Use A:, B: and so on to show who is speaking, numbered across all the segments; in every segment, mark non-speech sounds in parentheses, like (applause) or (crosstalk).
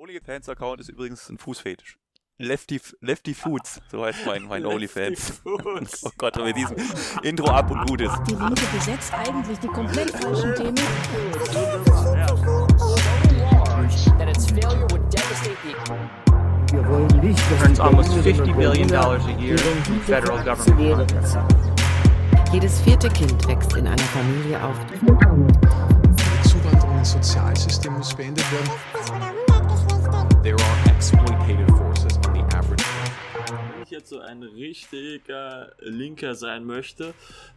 A: OnlyFans-Account ist übrigens ein Fußfetisch. Lefty, Lefty Foods, so heißt mein, mein OnlyFans. (laughs) oh Gott, und mit diesem Intro ab und gut ist.
B: Die Linke besetzt eigentlich die komplett falschen Themen.
C: Wir wollen nicht, dass
D: earns almost
C: Berlinerinnen
D: $50
C: und
D: billion
C: Berliner
D: a year in federal government.
E: Jedes vierte Kind wächst in einer Familie auf.
F: Die Zuwanderung ins Sozialsystem muss beendet werden.
G: There are exploitative forces on the average.
H: Wenn ich jetzt so ein richtiger Linker sein möchte,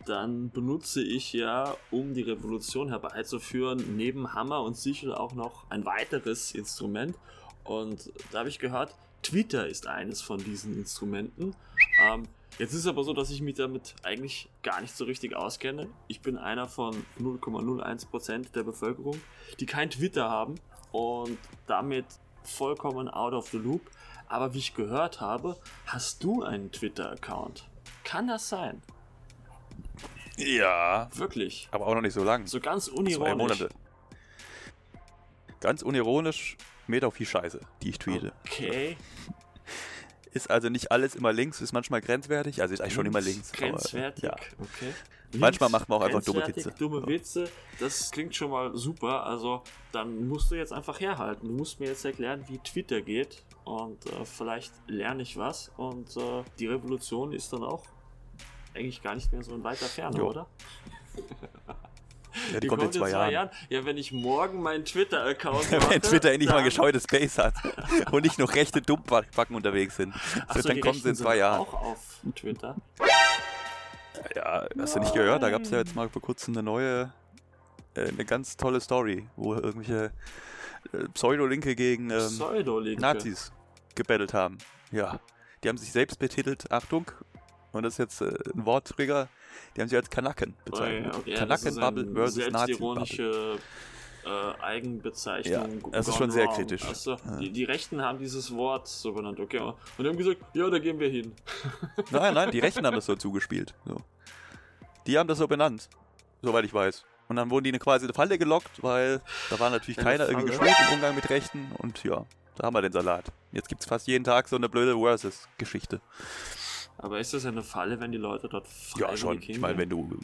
H: dann benutze ich ja, um die Revolution herbeizuführen, neben Hammer und Sichel auch noch ein weiteres Instrument. Und da habe ich gehört, Twitter ist eines von diesen Instrumenten. Ähm, jetzt ist es aber so, dass ich mich damit eigentlich gar nicht so richtig auskenne. Ich bin einer von 0,01% der Bevölkerung, die kein Twitter haben und damit vollkommen out of the loop. Aber wie ich gehört habe, hast du einen Twitter-Account. Kann das sein?
A: Ja,
H: Wirklich?
A: aber auch noch nicht so lang.
H: So ganz
A: Zwei
H: unironisch.
A: Monate. Ganz unironisch, Meter viel Scheiße, die ich tweete.
H: Okay.
A: Ist also nicht alles immer links, ist manchmal grenzwertig. Also ist eigentlich schon immer links. aber,
H: Grenzwertig.
A: ja.
H: Okay.
A: Manchmal macht man auch einfach dumme Witze.
H: Dumme. Witze, das klingt schon mal super. Also, dann musst du jetzt einfach herhalten. Du musst mir jetzt erklären, wie Twitter geht. Und äh, vielleicht lerne ich was. Und äh, die Revolution ist dann auch eigentlich gar nicht mehr so in weiter Ferne,
A: Jo.
H: oder?
A: Ja, die kommt in zwei Jahren.
H: Ja, wenn ich morgen meinen Twitter-Account (laughs) mache.
A: Wenn Twitter endlich mal
H: dann-
A: gescheutes Space hat und nicht noch rechte Dummbacken unterwegs sind,
H: so,
A: dann
H: die
A: kommen sie in zwei Jahren.
H: Auch auf Twitter.
A: Ja, hast du nicht gehört? Da gab es ja jetzt mal vor kurzem eine neue, äh, eine ganz tolle Story, wo irgendwelche äh, Pseudolinke gegen ähm,
H: Pseudolinke.
A: Nazis gebettelt haben. Ja, die haben sich selbst betitelt, Achtung, und das ist jetzt äh, ein Worttrigger, die haben sich als Kanaken bezeichnet.
H: Okay, okay, ja, ist
A: Kanaken-Bubble versus Nazi-Bubble.
H: Äh, Eigenbezeichnung.
A: Ja, das ist schon sehr
H: wrong.
A: kritisch.
H: Achso,
A: Ja.
H: die, die Rechten haben dieses Wort so benannt, okay. Und die haben gesagt, ja, da gehen wir hin. (laughs)
A: Nein, nein, die Rechten haben das so zugespielt. So. Die haben das so benannt, soweit ich weiß. Und dann wurden die in quasi eine Falle gelockt, weil da war natürlich
H: Eine
A: keiner irgendwie geschult im Umgang mit Rechten und ja, da haben wir den Salat. Jetzt gibt es fast jeden Tag so eine blöde Versus-Geschichte.
H: Aber ist das eine Falle, wenn die Leute dort
A: Ja,
H: freiwillig
A: schon. Ich
H: hingehen?
A: meine, wenn du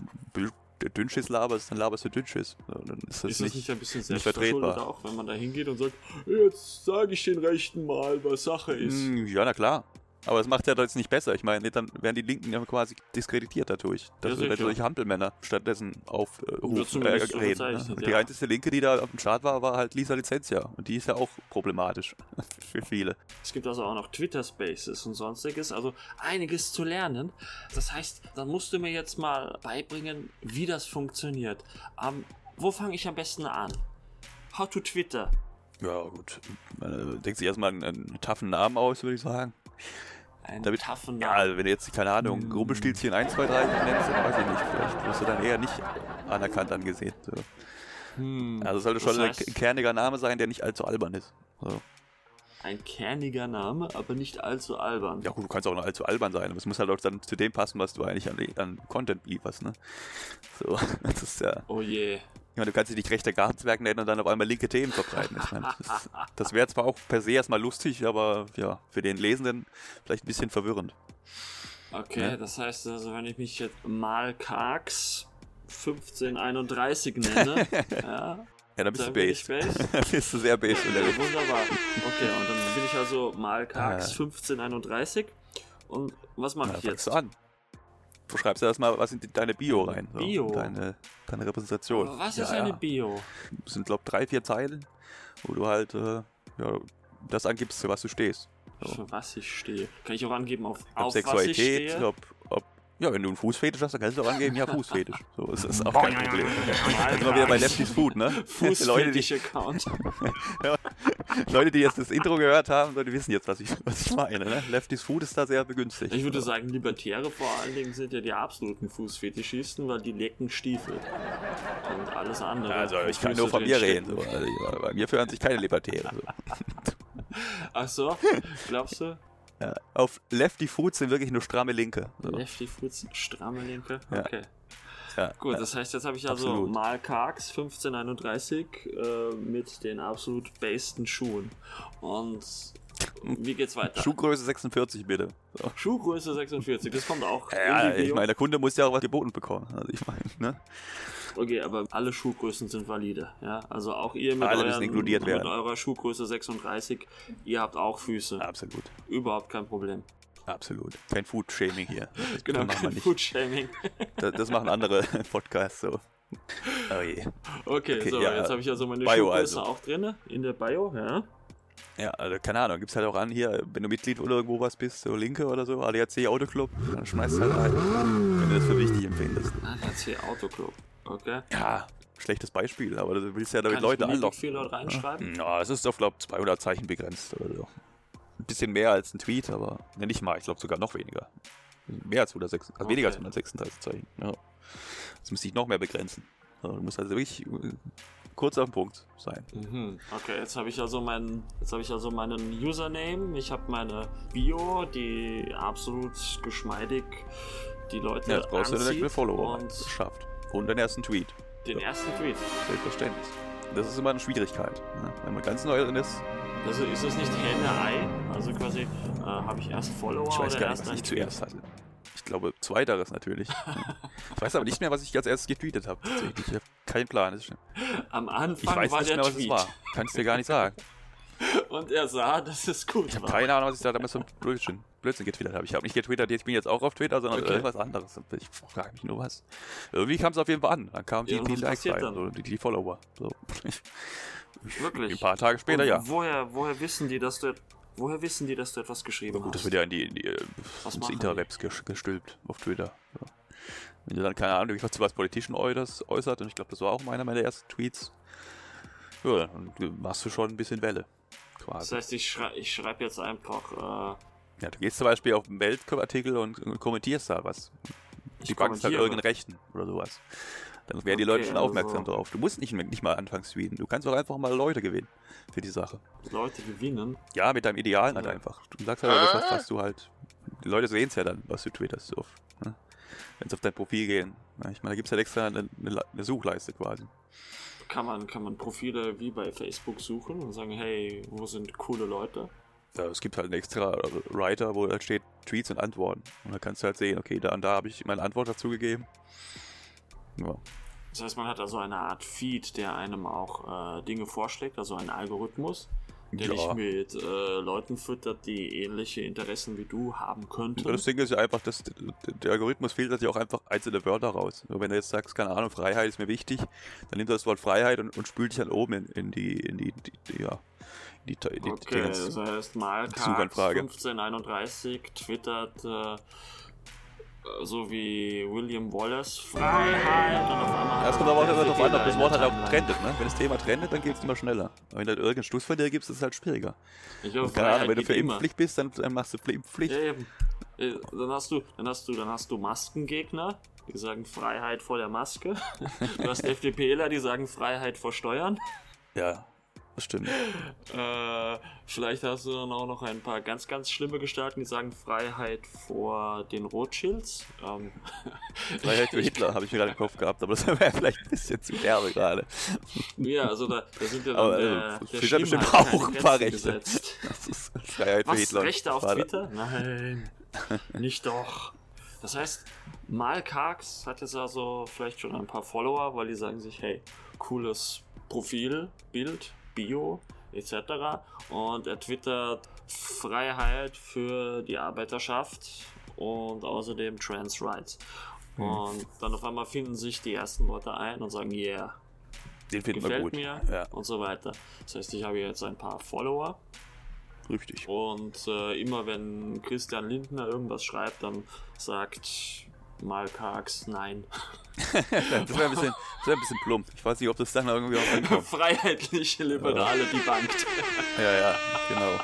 A: Dünnschiss laberst, dann laberst du Dünnschiss. Dann ist das,
H: ist das
A: nicht,
H: nicht ein bisschen
A: nicht
H: selbstverschuldet
A: vertretbar.
H: auch, wenn man da hingeht und sagt, jetzt sage ich den Rechten mal, was Sache ist.
A: Mm, Ja, na klar. Aber es macht ja jetzt nicht besser. Ich meine, dann werden die Linken ja quasi diskreditiert dadurch. Dass
H: Ja,
A: solche Hampelmänner stattdessen aufrufen, äh,
H: zumindest so
A: reden. Ne? Die
H: ja.
A: einzige Linke, die da auf dem Start war, war halt Lisa Licentia. Und die ist ja auch problematisch (laughs) für viele.
H: Es gibt also auch noch Twitter Spaces und sonstiges, also einiges zu lernen. Das heißt, dann musst du mir jetzt mal beibringen, wie das funktioniert. Ähm, wo fange ich am besten an? How to Twitter.
A: Ja, gut. Man äh, denkt sich erstmal einen, einen taffen Namen aus, würde ich sagen.
H: Ein
A: Damit-
H: taffen
A: Ja, also wenn du jetzt, keine Ahnung, Rumpelstilzchen 1, 2, 3 nennst, dann weiß ich nicht. Vielleicht wirst du dann eher nicht anerkannt angesehen. So.
H: Hm,
A: Also es sollte schon
H: Das
A: ein
H: heißt-
A: kerniger Name sein, der nicht allzu albern ist. So.
H: ein kerniger Name, aber nicht allzu albern.
A: Ja gut, du kannst auch noch allzu albern sein, aber es muss halt auch dann zu dem passen, was du eigentlich an, an Content lieferst, ne? So, (laughs) das ist ja...
H: Oh je.
A: Ich meine, du kannst dich nicht rechter Gartenzwerg nennen und dann auf einmal linke Themen verbreiten. Ich meine, das, das wäre zwar auch per se erstmal lustig, aber ja, für den Lesenden vielleicht ein bisschen verwirrend.
H: Okay,
A: Ja.
H: das heißt also, wenn ich mich jetzt mal Karks 1531 nenne, (laughs) ja,
A: Ja, dann bist
H: Dann
A: du based. (laughs) dann bist du sehr based unterwegs.
H: Wunderbar. Okay, und dann bin ich also mal Karks
A: Äh.
H: 1531. Und was mache
A: Na,
H: ich jetzt?
A: du an. Du schreibst ja erstmal was in deine Bio rein. So,
H: Bio?
A: Deine, deine Repräsentation.
H: Aber was
A: ja,
H: ist eine
A: ja.
H: Bio?
A: Das sind, glaube drei, vier Zeilen, wo du halt äh, ja, das angibst, für was du stehst. So.
H: Für was ich stehe. Kann ich auch angeben, auf,
A: Ob
H: auf was ich
A: Sexualität,
H: stehe?
A: ob, ja, wenn du einen Fußfetisch hast, dann kannst du auch angeben, ja, Fußfetisch. So, das ist auch kein Problem. Jetzt sind wir wieder bei Lefty's Food, ne? Leute, die,
H: Fußfetisch-Account. (laughs)
A: Leute, die jetzt das Intro gehört haben, die wissen jetzt, was ich, was ich meine, ne? Lefty's Food ist da sehr begünstigt.
H: Ich würde sagen, Libertäre vor allen Dingen sind ja die absoluten Fußfetischisten, weil die lecken Stiefel. Und alles andere.
A: Also, ich kann
H: Füße
A: nur von mir reden. So. Also, bei mir führen sich keine Libertäre. So.
H: Ach so, glaubst du?
A: Ja, auf Lefty Food sind wirklich nur stramme Linke. So.
H: Lefty Foods, stramme Linke?
A: Ja.
H: Okay.
A: Ja,
H: Gut,
A: ja.
H: das heißt, jetzt habe ich also
A: Absolut.
H: mal Karks 1531 äh, mit den absolut besten Schuhen. Und wie geht's weiter?
A: Schuhgröße 46 bitte. So.
H: Schuhgröße 46, das kommt auch.
A: Ja, ich meine, der Kunde muss ja auch was geboten bekommen. Also ich meine, ne?
H: Okay, aber alle Schuhgrößen sind valide. Ja? Also auch ihr mit,
A: Alle
H: euren,
A: inkludiert
H: mit
A: werden.
H: eurer Schuhgröße 36, ihr habt auch Füße.
A: Absolut.
H: Überhaupt kein Problem.
A: Absolut. Kein Food-Shaming hier. (laughs) Das
H: Genau,
A: machen wir
H: kein. Foodshaming.
A: Das, das machen andere (laughs) Podcasts so. Oh je.
H: Okay,
A: Okay,
H: so,
A: ja,
H: jetzt habe ich also meine
A: Bio
H: Schuhgröße
A: also.
H: auch drin, in der Bio, ja.
A: Ja, also keine Ahnung, gibt's halt auch an hier, wenn du Mitglied oder irgendwo was bist, so Linke oder so, ADAC Autoclub, dann schmeißt halt ein, wenn du das für wichtig empfindest.
H: ADAC Autoclub, okay.
A: Ja, schlechtes Beispiel, aber du willst ja damit
H: Kann
A: Leute
H: ich
A: anlocken.
H: viel dort reinschreiben?
A: Ja, es ist auf, glaube 200 Zeichen begrenzt oder so. Ein bisschen mehr als ein Tweet, aber ne, nicht mal, ich glaube sogar noch weniger. Mehr als 106, also weniger als
H: Okay.
A: 136 Zeichen. Ja. Das müsste ich noch mehr begrenzen. Du musst also wirklich äh, kurz auf den Punkt sein.
H: Mhm. Okay, jetzt habe ich also meinen, jetzt habe ich also meinen Username, ich habe meine Bio, die absolut geschmeidig die Leute
A: Ja, jetzt brauchst du
H: anzieht
A: eine Follower
H: und
A: schafft. Und den ersten Tweet.
H: den ersten Tweet.
A: Selbstverständlich. Das ist immer eine Schwierigkeit. Ne? Wenn man ganz neu drin ist,
H: Also ist das nicht Henne-Ei? Also quasi, äh, habe ich erst Follower
A: ich weiß
H: oder
A: gar nicht, was ich zuerst hatte. Ich glaube, zweiteres natürlich. (laughs) ich weiß aber nicht mehr, was ich als erstes getweetet habe. Ich habe keinen Plan.
H: Am
A: Ich
H: Anfang
A: weiß
H: war
A: nicht
H: der
A: mehr, was
H: Tweet
A: es war. Kannst dir gar nicht sagen. (laughs)
H: und er sah, dass es gut
A: Ich habe
H: war.
A: keine Ahnung, was ich da damals für Blödsinn, Blödsinn getwittert habe. Ich habe nicht getwittert, ich bin jetzt auch auf Twitter, sondern
H: Okay.
A: irgendwas anderes. Ich frage mich nur was. Irgendwie kam es auf jeden Fall an. Dann kamen die,
H: Ja,
A: die Likes rein, so, die, die Follower. So.
H: Wirklich.
A: Ein paar Tage später,
H: Und
A: ja.
H: Woher, woher wissen die, dass du woher wissen die, dass du etwas geschrieben
A: Gut, das
H: hast?
A: wird ja in die, in die äh,
H: Was
A: ins Interwebs ges- gestülpt auf Twitter. Ja. Wenn du dann, keine Ahnung, was zu was Politischen äußert, und ich glaube, das war auch einer meiner ersten Tweets, ja, dann machst du schon ein bisschen Welle.
H: Das
A: Quasi.
H: heißt, ich, schrei ich schreibe jetzt einfach, äh,
A: Ja, du gehst zum Beispiel auf den Weltartikel und, und kommentierst da was.
H: ich
A: Die packen es halt irgendeinen Rechten oder sowas. Dann werden die
H: Okay,
A: Leute schon aufmerksam
H: also-
A: drauf. Du musst nicht, nicht mal anfangen zu tweeten. Du kannst auch einfach mal Leute gewinnen für die Sache.
H: Leute gewinnen.
A: Ja, mit deinem Idealen halt
H: Ja.
A: einfach. Du sagst halt das, was, was du halt. Die Leute sehen es ja dann, was du twitterst. So. Ne? Wenn sie auf dein Profil gehen. Ich meine, da gibt es halt extra eine, eine, eine Suchleiste quasi.
H: Kann man, kann man Profile wie bei Facebook suchen und sagen, hey, wo sind coole Leute?
A: Ja, es gibt halt einen extra Writer, wo halt steht Tweets und Antworten. Und da kannst du halt sehen, okay, da und da habe ich meine Antwort dazu gegeben. Ja.
H: Das heißt, man hat also eine Art Feed, der einem auch äh, Dinge vorschlägt, also einen Algorithmus, der
A: Ja.
H: dich mit äh, Leuten füttert, die ähnliche Interessen wie du haben könnten.
A: Ja, Das Ding ist ja einfach, dass der Algorithmus filtert ja auch einfach einzelne Wörter raus. Nur wenn du jetzt sagst, keine Ahnung, Freiheit ist mir wichtig, dann nimmt er das Wort Freiheit und, und spült dich dann oben in, in die, in die, die, die, ja, in die, in die
H: Okay,
A: Dingens.
H: das heißt,
A: Suchanfrage.
H: 1531 twittert äh, so wie William Wallace Freiheit und auf einmal.
A: Kommt aber auch
H: hat er
A: darauf an, ob das Wort halt auch trendet. Ne? Wenn das Thema trendet, dann geht es immer schneller. Aber wenn du halt irgendeinen Schluss von dir gibst, ist es halt schwieriger.
H: Ich glaube,
A: keine Ahnung, wenn du für
H: immer.
A: Impfpflicht bist, dann, dann machst du Impfpflicht.
H: Ja, eben. Äh, Dann hast du, dann hast du, dann hast du Maskengegner, die sagen Freiheit vor der Maske. (laughs) Du hast FDPler, die sagen Freiheit vor Steuern.
A: Ja, stimmt.
H: Äh, vielleicht hast du dann auch noch ein paar ganz, ganz schlimme Gestalten, die sagen Freiheit vor den Rothschilds. Ähm, (laughs)
A: Freiheit für Hitler habe ich mir gerade im Kopf gehabt, aber das (laughs) wäre vielleicht ein bisschen zu derbe gerade.
H: ja, also da, da sind ja dann
A: Aber
H: der,
A: also,
H: der
A: Twitter bestimmt auch ein paar Rechte.
H: gesetzt.
A: Das ist Freiheit für
H: Was?
A: Hitler.
H: Rechte auf Twitter? Nein, (laughs) nicht doch. Das heißt, Malkarks hat jetzt also vielleicht schon ein paar Follower, weil die sagen sich, hey, cooles Profil, Bild, Bio, etc. Und er twittert Freiheit für die Arbeiterschaft und außerdem Trans Rights.
A: Hm.
H: Und dann auf einmal finden sich die ersten Leute ein und sagen, yeah,
A: Den finden wir
H: gefällt
A: gut.
H: mir
A: Ja,
H: und so weiter. Das heißt, ich habe jetzt ein paar Follower
A: richtig.
H: und äh, immer wenn Christian Lindner irgendwas schreibt, dann sagt Malkarks nein. (laughs)
A: Das wäre ein, bisschen- das wär ein bisschen plump. Ich weiß nicht, ob das dann irgendwie auch ankommt. (laughs)
H: Freiheitliche Liberale debunked.
A: Ja, ja, genau.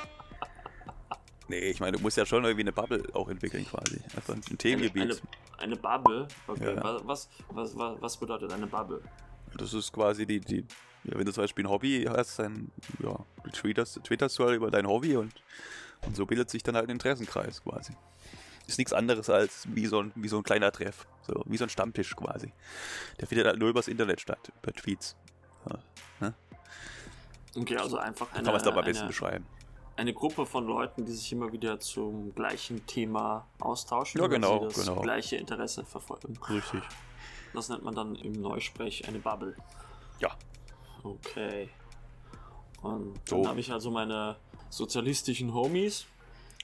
A: Nee, ich meine, du musst ja schon irgendwie eine Bubble auch entwickeln quasi. Einfach ein
H: Eine,
A: Themengebiet.
H: eine Bubble. Okay,
A: Ja.
H: was, was, was, was bedeutet eine Bubble?
A: Das ist quasi die, die ja, wenn du zum Beispiel ein Hobby hast, dann ja, twitterst, twitterst du halt über dein Hobby und, und so bildet sich dann halt ein Interessenkreis quasi. Ist nichts anderes als wie so ein, wie so ein kleiner Treff. So, wie so ein Stammtisch quasi. Der findet halt nur übers Internet statt, über Tweets. Ja,
H: Okay, also einfach
A: kann
H: eine,
A: man es doch mal ein bisschen
H: eine,
A: beschreiben.
H: eine Gruppe von Leuten, die sich immer wieder zum gleichen Thema austauschen,
A: Ja,
H: weil
A: genau,
H: sie das
A: genau.
H: gleiche Interesse verfolgen.
A: Richtig.
H: Das nennt man dann im Neusprech eine Bubble.
A: Ja.
H: Okay. Und
A: So.
H: dann habe ich also meine sozialistischen Homies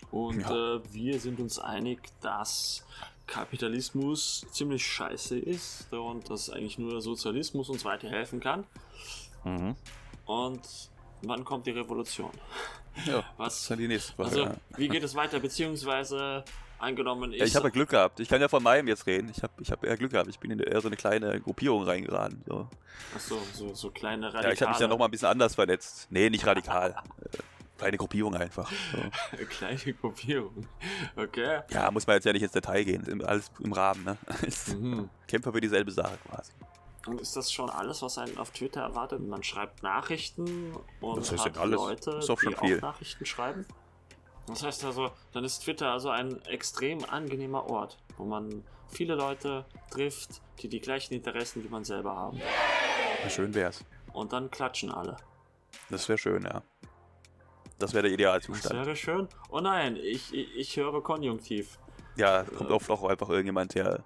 H: und
A: Ja.
H: äh, wir sind uns einig, dass Kapitalismus ziemlich scheiße ist und dass eigentlich nur Sozialismus uns weiterhelfen kann.
A: Mhm.
H: Und wann kommt die Revolution?
A: Ja, (laughs) das
H: Was?
A: ist dann die nächste Frage.
H: Also,
A: ja.
H: wie geht (laughs) es weiter? Beziehungsweise angenommen, ich,
A: Ja, ich habe ja Glück gehabt. Ich kann ja von meinem jetzt reden. Ich habe ich hab eher Glück gehabt. Ich bin in eher so eine kleine Gruppierung reingeraten. So.
H: Achso, so, so kleine Radikale.
A: Ja, ich habe mich ja noch mal ein bisschen anders vernetzt. Nee, nicht radikal. (laughs) Kleine Gruppierung einfach. So. (laughs)
H: kleine Gruppierung. Okay.
A: Ja, muss man jetzt ja nicht ins Detail gehen. Im- alles im Rahmen. Ne? (laughs)
H: Mhm.
A: Kämpfer für dieselbe Sache quasi.
H: Und ist das schon alles, was einen auf Twitter erwartet? Man schreibt Nachrichten und
A: Das heißt
H: hat
A: alles.
H: Leute,
A: Ist doch schon
H: die
A: viel.
H: auch Nachrichten schreiben? Das heißt also, dann ist Twitter also ein extrem angenehmer Ort, wo man viele Leute trifft, die die gleichen Interessen wie man selber haben.
A: Ja, schön wär's.
H: Und dann klatschen alle.
A: Das wäre schön, ja. Das wäre der
H: Das
A: Idealzustand.
H: wäre schön. Oh nein, ich, ich, ich höre Konjunktiv.
A: Ja, kommt oft auch einfach irgendjemand, der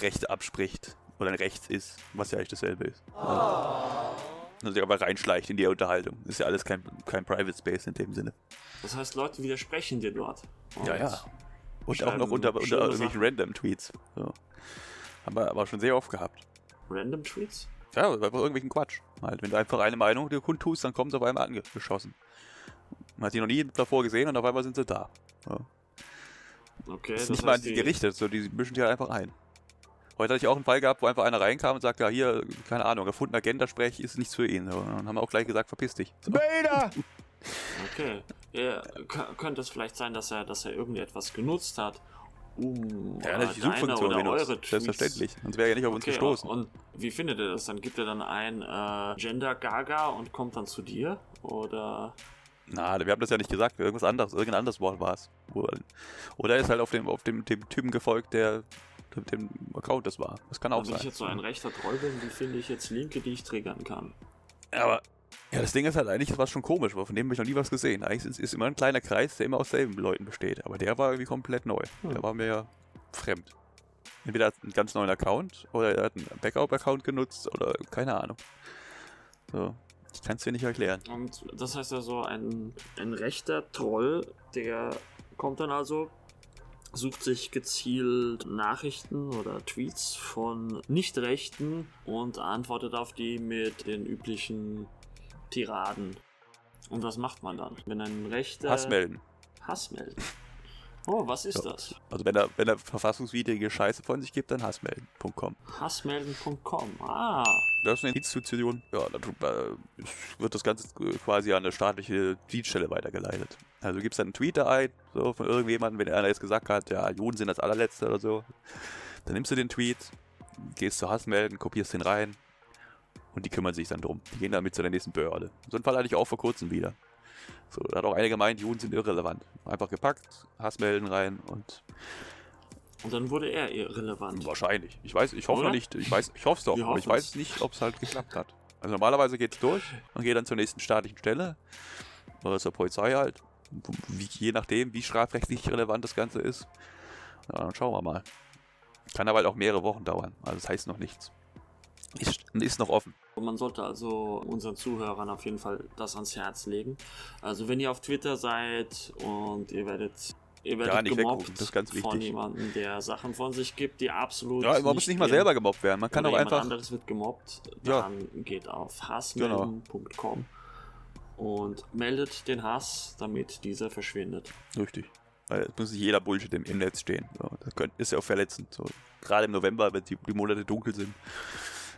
A: Rechte abspricht oder ein Rechts ist, was ja eigentlich dasselbe ist. Ja. Und sich aber reinschleicht in die Unterhaltung. Ist ja alles kein, kein Private Space in dem Sinne.
H: Das heißt, Leute widersprechen dir dort. Und
A: Ja, ja. Und auch noch unter, unter irgendwelchen
H: Sachen.
A: Random-Tweets. So. Haben wir aber schon sehr oft gehabt.
H: Random Tweets?
A: Ja, einfach irgendwelchen Quatsch. Halt, wenn du einfach eine Meinung dir kundtust, dann kommen sie auf einmal angeschossen. Man hat die noch nie davor gesehen und auf einmal sind sie da. Ja.
H: Okay,
A: Das ist
H: das
A: nicht mal an die
H: die-
A: gerichtet, so, die mischen sich halt einfach ein. Heute hatte ich auch einen Fall gehabt, wo einfach einer reinkam und sagte, ja, hier, keine Ahnung, erfundener Agenda-Sprech ist nichts für ihn. Und dann haben wir auch gleich gesagt, verpiss dich. So. (laughs)
H: Okay. Ja, könnte es vielleicht sein, dass er, dass er irgendetwas genutzt hat, um
A: Ja, natürlich die
H: deine
A: Suchfunktion
H: oder
A: genutzt.
H: eure Tweets...
A: Selbstverständlich. Sonst wäre er ja nicht auf uns
H: Okay,
A: gestoßen.
H: und wie findet er das? Dann gibt er dann ein äh, Gender Gaga und kommt dann zu dir? Oder
A: Na, wir haben das ja nicht gesagt, irgendwas anderes, irgendein anderes Wort war es. Oder er ist halt auf dem, auf dem, dem Typen gefolgt, der dem, dem Account das war. Das kann auch
H: wenn ich
A: sein.
H: jetzt so ein rechter Troll bin, wie finde ich jetzt Linke, die ich triggern kann?
A: Aber ja, das Ding ist halt eigentlich was schon komisch, weil von dem habe ich noch nie was gesehen. Eigentlich ist es immer ein kleiner Kreis, der immer aus selben Leuten besteht. Aber der war irgendwie komplett neu.
H: Hm.
A: Der war mir ja fremd. Entweder hat er einen ganz neuen Account oder er hat einen Backup-Account genutzt oder keine Ahnung. So, ich kann es dir nicht erklären.
H: Und das heißt also, ein, ein rechter Troll, der kommt dann also, sucht sich gezielt Nachrichten oder Tweets von Nicht-Rechten und antwortet auf die mit den üblichen Tiraden. Und was macht man dann? Wenn ein rechter...
A: Hass melden.
H: Hass melden. Oh, was ist
A: Ja.
H: das?
A: Also wenn er, wenn er verfassungswidrige Scheiße von sich gibt, dann hassmelden.com.
H: Hassmelden.com. Ah,
A: Das ist eine Institution. Ja, da äh, wird das Ganze quasi an eine staatliche Dienststelle weitergeleitet. Also du gibst dann einen Tweet da ein, so von irgendjemandem, wenn einer jetzt gesagt hat, ja, Juden sind das allerletzte oder so. Dann nimmst du den Tweet, gehst zu Hassmelden, kopierst den rein und die kümmern sich dann drum. Die gehen dann mit zu der nächsten Behörde. So einen Fall hatte ich auch vor kurzem wieder. So, da hat auch einer gemeint, Juden sind irrelevant. Einfach gepackt, Hassmelden rein und
H: und dann wurde er irrelevant.
A: Wahrscheinlich. Ich weiß, ich hoffe
H: Oder?
A: nicht. Ich weiß, ich hoffe es doch,
H: Wir
A: aber ich weiß nicht, ob es halt geklappt hat. Also normalerweise geht es durch und geht dann zur nächsten staatlichen Stelle oder zur Polizei halt. Wie, je nachdem, wie strafrechtlich relevant das Ganze ist. Ja, dann schauen wir mal. Kann aber halt auch mehrere Wochen dauern. Also das heißt noch nichts. Ist, ist noch offen.
H: Man sollte also unseren Zuhörern auf jeden Fall das ans Herz legen. Also wenn ihr auf Twitter seid und ihr werdet, ihr werdet
A: Ja, nicht
H: gemobbt
A: weggucken, das ist ganz
H: von
A: wichtig.
H: jemandem, der Sachen von sich gibt, die absolut
A: Ja, man muss nicht mal selber gemobbt werden. Man kann auch
H: jemand
A: einfach.
H: anderes wird gemobbt,
A: Ja.
H: dann geht auf hassmelden.com und meldet den Hass, damit dieser verschwindet.
A: Richtig. Weil es muss nicht jeder Bullshit im, Netz stehen. So, das ist ja auch verletzend. So. Gerade im November, wenn die, die Monate dunkel sind,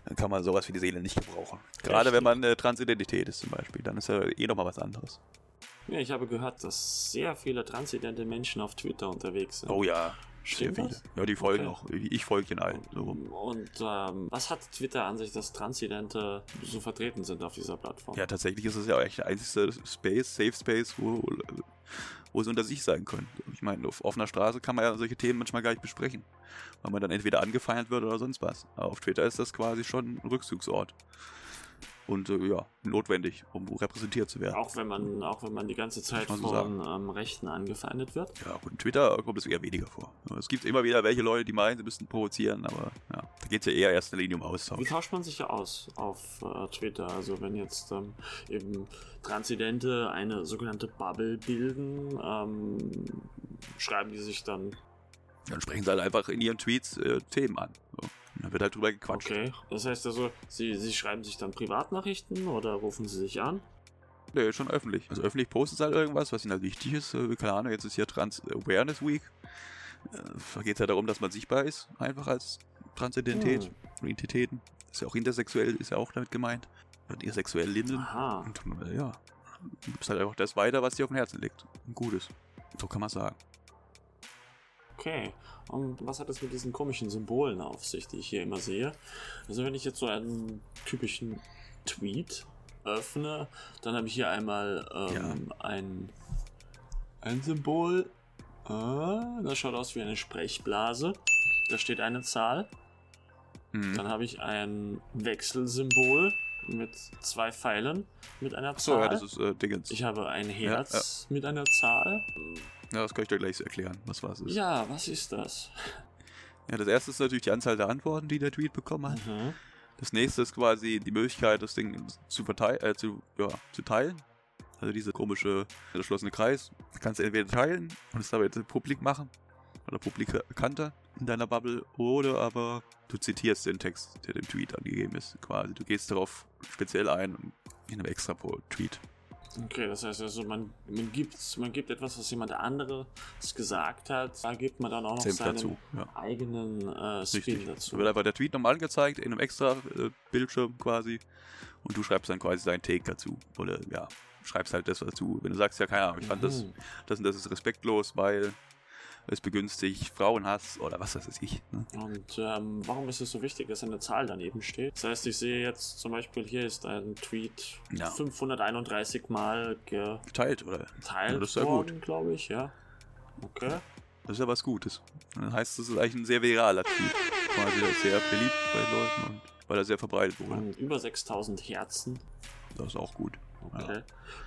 A: dann kann man sowas für die Seele nicht gebrauchen. Gerade wenn man äh, Transidentität ist zum Beispiel, dann ist ja eh nochmal was anderes.
H: Ja, ich habe gehört, dass sehr viele transidente Menschen auf Twitter unterwegs sind.
A: Oh ja, sehr
H: Stimmt
A: viele.
H: das?
A: Ja, die folgen
H: Okay.
A: auch. Ich, ich folge den allen. So.
H: Und ähm, was hat Twitter an sich, dass Transidente so vertreten sind auf dieser Plattform?
A: Ja, tatsächlich ist es ja echt der einzige Space, Safe Space, wo wo sie unter sich sein können. Ich meine, auf offener Straße kann man ja solche Themen manchmal gar nicht besprechen, weil man dann entweder angefeindet wird oder sonst was. Aber auf Twitter ist das quasi schon ein Rückzugsort. Und äh, ja, notwendig, um repräsentiert zu werden.
H: Auch wenn man, auch wenn man die ganze Zeit
A: man
H: von
A: so
H: ähm, Rechten angefeindet wird.
A: Ja, gut, in Twitter kommt es eher weniger vor. Es gibt immer wieder welche Leute, die meinen, sie müssten provozieren, aber ja, da geht es ja eher in erster Linie um
H: Wie
A: Austausch.
H: tauscht man sich ja aus auf äh, Twitter? Also wenn jetzt ähm, eben Transidente eine sogenannte Bubble bilden, ähm, schreiben die sich dann,
A: Dann sprechen sie halt einfach in ihren Tweets äh, Themen an. So. Und Dann wird halt drüber gequatscht.
H: okay, das heißt also, sie, sie schreiben sich dann Privatnachrichten oder rufen sie sich an?
A: Nee, schon öffentlich. Also öffentlich postet halt irgendwas, was ihnen halt wichtig ist. Äh, keine Ahnung, jetzt ist hier Trans Awareness Week. Äh, Da geht es ja darum, dass man sichtbar ist, einfach als Transidentität,
H: Hm.
A: Identitäten. Ist ja auch intersexuell, ist ja auch damit gemeint. Und ihr sexuell Linden.
H: Aha.
A: Und äh, ja, du gibst halt einfach das weiter, was dir auf dem Herzen liegt. Ein Gutes. So kann man sagen.
H: Okay. Und was hat es mit diesen komischen Symbolen auf sich, die ich hier immer sehe? Also wenn ich jetzt so einen typischen Tweet öffne, dann habe ich hier einmal ähm, ein, ein Symbol. Äh, das schaut aus wie eine Sprechblase. Da steht eine Zahl.
A: Mhm.
H: Dann habe ich ein Wechselsymbol mit zwei Pfeilen mit einer
A: So,
H: Zahl.
A: ja, das ist äh, Dingens.
H: ich habe ein Herz mit einer Zahl.
A: Ja, das kann ich dir gleich erklären, was was ist.
H: Ja, was ist das?
A: Ja, das erste ist natürlich die Anzahl der Antworten, die der Tweet bekommen hat.
H: Mhm.
A: Das nächste ist quasi die Möglichkeit, das Ding zu, verteilen, äh, zu, ja, zu teilen. Also diese komische geschlossene Kreis. Du kannst entweder teilen und es dabei publik machen oder publikanter in deiner Bubble oder aber du zitierst den Text, der dem Tweet angegeben ist. Quasi du gehst darauf speziell ein in einem extra Tweet.
H: Okay, das heißt also, man, man, gibt, man gibt etwas, was jemand anderes gesagt hat, da gibt man dann auch noch
A: Senf
H: seinen
A: dazu. Ja.
H: eigenen äh, Spin dazu.
A: Da wird einfach der Tweet nochmal angezeigt in einem extra äh, Bildschirm quasi und du schreibst dann quasi deinen Take dazu. Oder ja, schreibst halt das dazu. Wenn du sagst, ja, keine Ahnung, ich fand das,
H: Mhm.
A: das und das ist respektlos, weil es begünstigt Frauenhass oder was weiß ich. Ne?
H: Und ähm, warum ist es so wichtig, dass eine Zahl daneben steht? Das heißt, ich sehe jetzt zum Beispiel, hier ist ein Tweet
A: Ja.
H: 531 Mal geteilt
A: Geteilt, oder? Ja, das ist ja gut.
H: worden, glaube ich, ja. Okay.
A: Das ist ja was Gutes. Dann heißt es, es ist eigentlich ein sehr viraler Tweet. Quasi sehr beliebt bei Leuten und weil er sehr verbreitet wurde.
H: Und über 6000 Herzen.
A: Das ist auch gut.
H: Okay.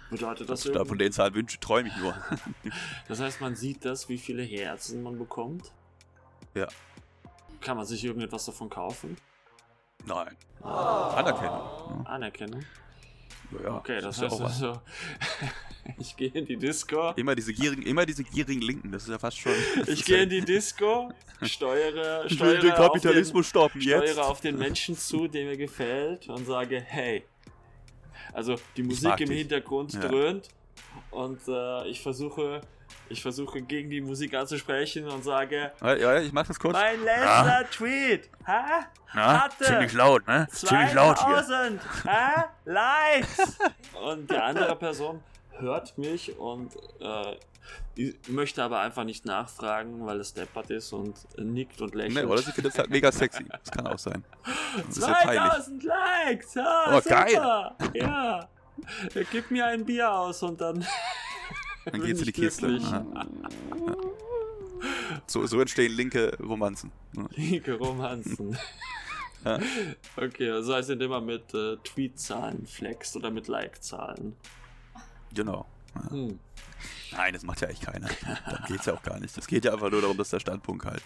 H: Bedeutet das
A: Da von den Zahlen wünsche, träume ich nur. (laughs)
H: Das heißt, man sieht das, wie viele Herzen man bekommt?
A: Ja.
H: Kann man sich irgendetwas davon kaufen?
A: Nein. Anerkennung.
H: Anerkennung?
A: Ja,
H: Okay, das
A: ist ja
H: heißt also, (laughs) ich gehe in die Disco.
A: Immer diese gierigen, immer diese gierigen Linken, das ist ja fast schon. (laughs) das
H: Ich gehe in die Disco, steuere,
A: Ich will
H: steuere,
A: den
H: auf den,
A: Kapitalismus stoppen jetzt.
H: steuere auf den Menschen zu, der mir gefällt und sage, hey. Also die Musik im
A: dich.
H: Hintergrund
A: Ja.
H: dröhnt und äh, ich versuche, ich versuche gegen die Musik anzusprechen und sage,
A: Ja, ja, ich mach das kurz.
H: mein letzter Tweet, ha?
A: Ja,
H: hatte
A: ziemlich laut, ne? Ziemlich laut hier.
H: 2000 hä? Likes! Und die andere Person hört mich und äh, möchte aber einfach nicht nachfragen, weil es deppert ist und nickt und lächelt.
A: Nee, oder sie findet es halt mega sexy. Das kann auch sein. Das ist ja peinlich.
H: 2000 Likes! Ja,
A: Oh,
H: super.
A: geil.
H: Ja! Gib mir ein Bier aus und dann. (laughs)
A: Dann geht's in die Kiste. So, so entstehen linke Romanzen.
H: Linke Romanzen. (laughs)
A: Ja.
H: Okay, also heißt nicht immer mit äh, Tweetzahlen flext oder mit Like-Zahlen.
A: Genau.
H: Hm.
A: Nein, das macht ja eigentlich keiner. (laughs) Darum geht's ja auch gar nicht. Es geht ja einfach nur darum, dass der Standpunkt halt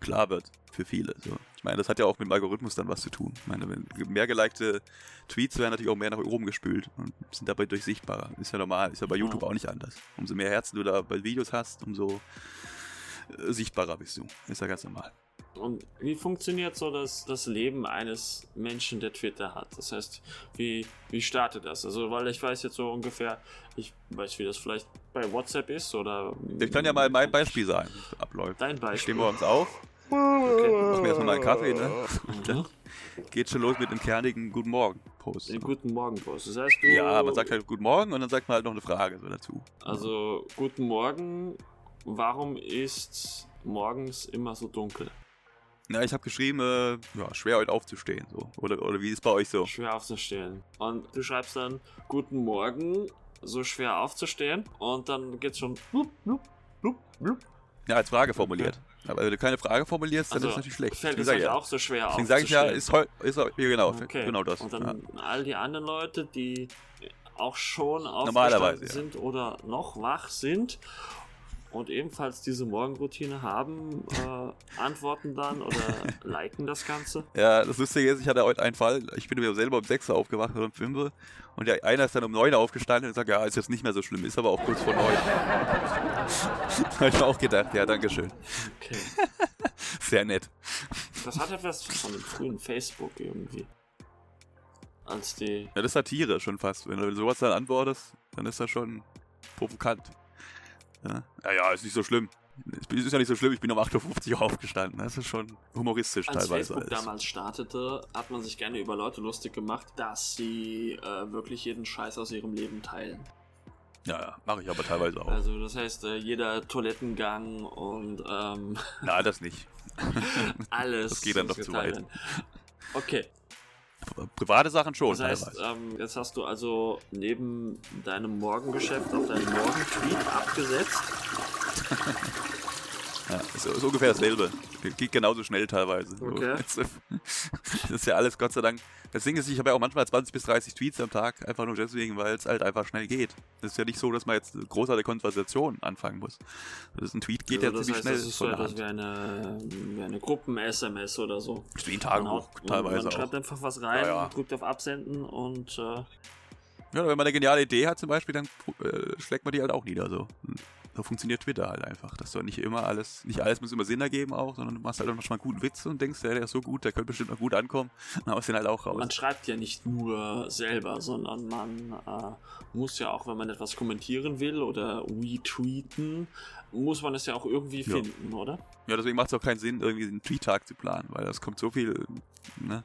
A: klar wird für viele. So. Ich meine, das hat ja auch mit dem Algorithmus dann was zu tun. Ich meine, wenn mehr gelikte Tweets werden natürlich auch mehr nach oben gespült und sind dabei durchsichtbarer. Ist ja normal, ist ja bei
H: Ja.
A: YouTube auch nicht anders. Umso mehr Herzen du da bei Videos hast, umso äh, sichtbarer bist du. Ist ja ganz normal.
H: Und wie funktioniert so das, das Leben eines Menschen, der Twitter hat? Das heißt, wie, wie startet das? Also, weil ich weiß jetzt so ungefähr, ich weiß, wie das vielleicht bei WhatsApp ist oder.
A: Ich kann ja mal mein Beispiel sagen, es abläuft.
H: Dein
A: Ich
H: Beispiel.
A: stehe morgens auf,
H: Okay.
A: mach mir erstmal meinen Kaffee, ne?
H: Mhm. (laughs)
A: geht schon los mit dem kernigen Guten Morgen-Post.
H: Den guten Morgen Post. Das heißt.
A: Ja, man sagt halt Guten Morgen und dann sagt man halt noch eine Frage so dazu.
H: Also, guten Morgen. Warum ist morgens immer so dunkel?
A: Ja, ich habe geschrieben, äh, ja, schwer heute aufzustehen. So. Oder, oder wie ist es bei euch so?
H: Schwer aufzustellen. Und du schreibst dann, guten Morgen. so schwer aufzustehen und dann geht's schon blub, blub, blub, blub.
A: Ja, als Frage formuliert. Aber wenn du keine Frage formulierst, dann
H: Also
A: ist es natürlich schlecht.
H: fällt es euch
A: ja.
H: auch so schwer
A: Deswegen sage ich ja,
H: aufzustehen.
A: ist, heu- ist ja, genau,
H: Okay.
A: genau das.
H: Und
A: ja.
H: dann all die anderen Leute, die auch schon aufgestanden
A: ja.
H: sind oder noch wach sind und ebenfalls diese Morgenroutine haben, äh, antworten dann oder (laughs) liken das Ganze.
A: Ja, das Lustige ist, ich hatte heute einen Fall, ich bin mir selber um 6 Uhr aufgewacht oder um 5 Uhr und der einer ist dann um 9 Uhr aufgestanden und sagt, ja, ist jetzt nicht mehr so schlimm, ist aber auch kurz vor 9. (laughs) Habe ich mir auch gedacht, ja, danke schön.
H: Okay. (laughs)
A: Sehr nett.
H: Das hat etwas von dem frühen Facebook irgendwie. Als die.
A: Ja, das ist Satire schon fast. Wenn du sowas dann antwortest, dann ist das schon provokant. Ja, ja, ja ist nicht so schlimm. Es ist ja nicht so schlimm, ich bin um 8.50 Uhr aufgestanden. Das ist schon humoristisch
H: Als
A: teilweise.
H: Facebook
A: alles.
H: damals startete, hat man sich gerne über Leute lustig gemacht, dass sie äh, wirklich jeden Scheiß aus ihrem Leben teilen.
A: Ja, ja, mache ich aber teilweise auch.
H: Also das heißt, äh, jeder Toilettengang und ähm,
A: Na, das nicht. (laughs)
H: alles.
A: Das geht dann doch zu weit.
H: Okay,
A: Private Sachen schon
H: das heißt, ähm, jetzt hast du also neben deinem Morgengeschäft auf deinen Morgentweet abgesetzt. (laughs)
A: Ja, ist, ist ungefähr dasselbe. Geht- genauso schnell teilweise. So.
H: Okay. (laughs)
A: Das ist ja alles Gott sei Dank. Das Ding ist, ich habe ja auch manchmal 20 bis 30 Tweets am Tag, einfach nur deswegen, weil es halt einfach schnell geht. Es ist ja nicht so, dass man jetzt eine großartige Konversation anfangen muss. Das ist ein Tweet geht
H: also
A: ja
H: das
A: ziemlich
H: heißt,
A: schnell
H: das ist so etwas wie eine, wie eine Gruppen-SMS oder so.
A: Ist wie ein Tagebuch
H: haut-
A: teilweise
H: man
A: auch.
H: schreibt einfach was rein,
A: Ja, ja.
H: drückt auf Absenden und äh,
A: Ja, wenn man eine geniale Idee hat zum Beispiel, dann äh, schlägt man die halt auch nieder. So. So funktioniert Twitter halt einfach. Dass du nicht immer alles, nicht alles muss immer Sinn ergeben auch, sondern du machst halt auch manchmal einen guten Witz und denkst, der ist so gut, der könnte bestimmt noch gut ankommen. Dann haust den halt auch raus.
H: man schreibt ja nicht nur selber, sondern man äh, muss ja auch, wenn man etwas kommentieren will oder retweeten, muss man es ja auch irgendwie
A: Ja.
H: finden, oder?
A: Ja, deswegen macht es auch keinen Sinn, irgendwie einen Tweet-Tag zu planen, weil das kommt so viel ne,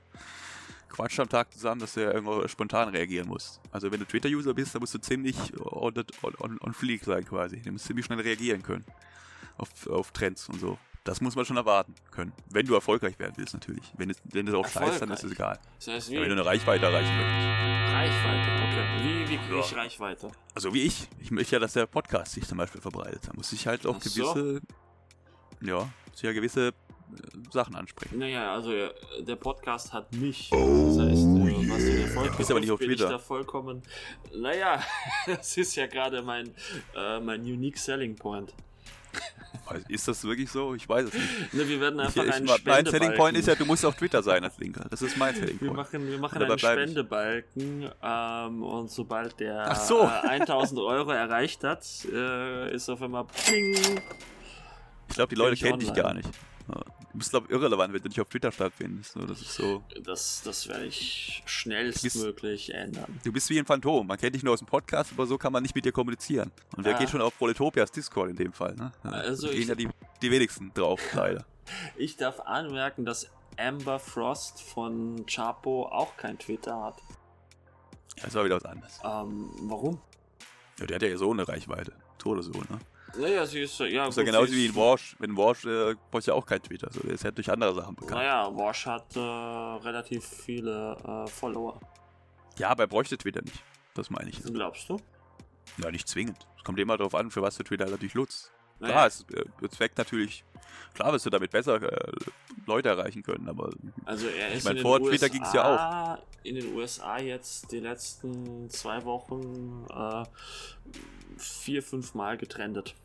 A: Quatsch am Tag zusammen, dass du ja irgendwo spontan reagieren musst. Also wenn du Twitter-User bist, dann musst du ziemlich on, on, on, fleek sein quasi. Du musst ziemlich schnell reagieren können auf, auf Trends und so. Das muss man schon erwarten können. Wenn du erfolgreich werden willst, natürlich. Wenn es, wenn es auch scheißt, dann ist es egal.
H: Das heißt,
A: Ja, wenn du eine Reichweite erreichen möchtest.
H: Reichweite, okay. Wie, wie kriege
A: Ja.
H: ich Reichweite?
A: Also wie ich. Ich möchte ja, dass der Podcast sich zum Beispiel verbreitet. Da muss ich halt auch
H: Ach so.
A: gewisse, ja, muss ich ja gewisse Sachen ansprechen.
H: Naja, also äh, der Podcast hat mich. Das heißt, äh, was den Erfolg
A: Ja, du bist aber nicht auf
H: bin ich
A: Twitter.
H: da vollkommen. Naja, (laughs) das ist ja gerade mein, äh, mein Unique Selling Point.
A: Ist das wirklich so? Ich weiß es nicht.
H: Ne, wir werden
A: Ich,
H: einfach
A: ich,
H: einen
A: mein Selling. Point ist ja, du musst auf Twitter sein als Linker. Das ist mein Selling
H: Wir
A: Point.
H: machen, wir machen
A: Und dabei
H: einen
A: ich.
H: Spendebalken ähm, und sobald der
A: so.
H: äh, 1000 Euro erreicht hat, äh, ist auf einmal Pling.
A: Ich glaube, die Leute
H: ich
A: kennen dich gar nicht. Ja. Du bist, glaube ich, irrelevant, wenn du nicht auf Twitter stattfindest. So, das ist so.
H: Das, das werde ich schnellstmöglich ändern.
A: Du bist wie ein Phantom. Man kennt dich nur aus dem Podcast, aber so kann man nicht mit dir kommunizieren. Und wer
H: Ah.
A: geht schon auf Proletopias Discord in dem Fall? Ne?
H: Also
A: gehen
H: ich-
A: ja die, die wenigsten drauf, (laughs) leider.
H: Ich darf anmerken, dass Amber Frost von Chapo auch kein Twitter hat.
A: Ja, das war wieder was anderes.
H: Ähm, warum?
A: Ja, der hat ja so eine Reichweite. So oder ne?
H: Naja, sie ist ja.
A: Das ist ja genauso wie in Wash. Wenn Wash, äh, brauchst du ja auch kein Twitter. So, der ist ja durch andere Sachen bekannt.
H: Naja, Wash hat äh, relativ viele äh, Follower.
A: Ja, aber er bräuchte Twitter nicht. Das meine ich.
H: Glaubst du?
A: Ja, nicht zwingend. Es kommt immer darauf an, für was du Twitter natürlich nutzt.
H: Naja,
A: Klar, es äh, bezweckt natürlich, klar wirst du damit besser äh, Leute erreichen können, aber
H: Also er ist
A: mein,
H: in den
A: vor
H: USA,
A: Twitter ging's ja
H: In den USA jetzt die letzten zwei Wochen äh, vier, fünf Mal getrendet.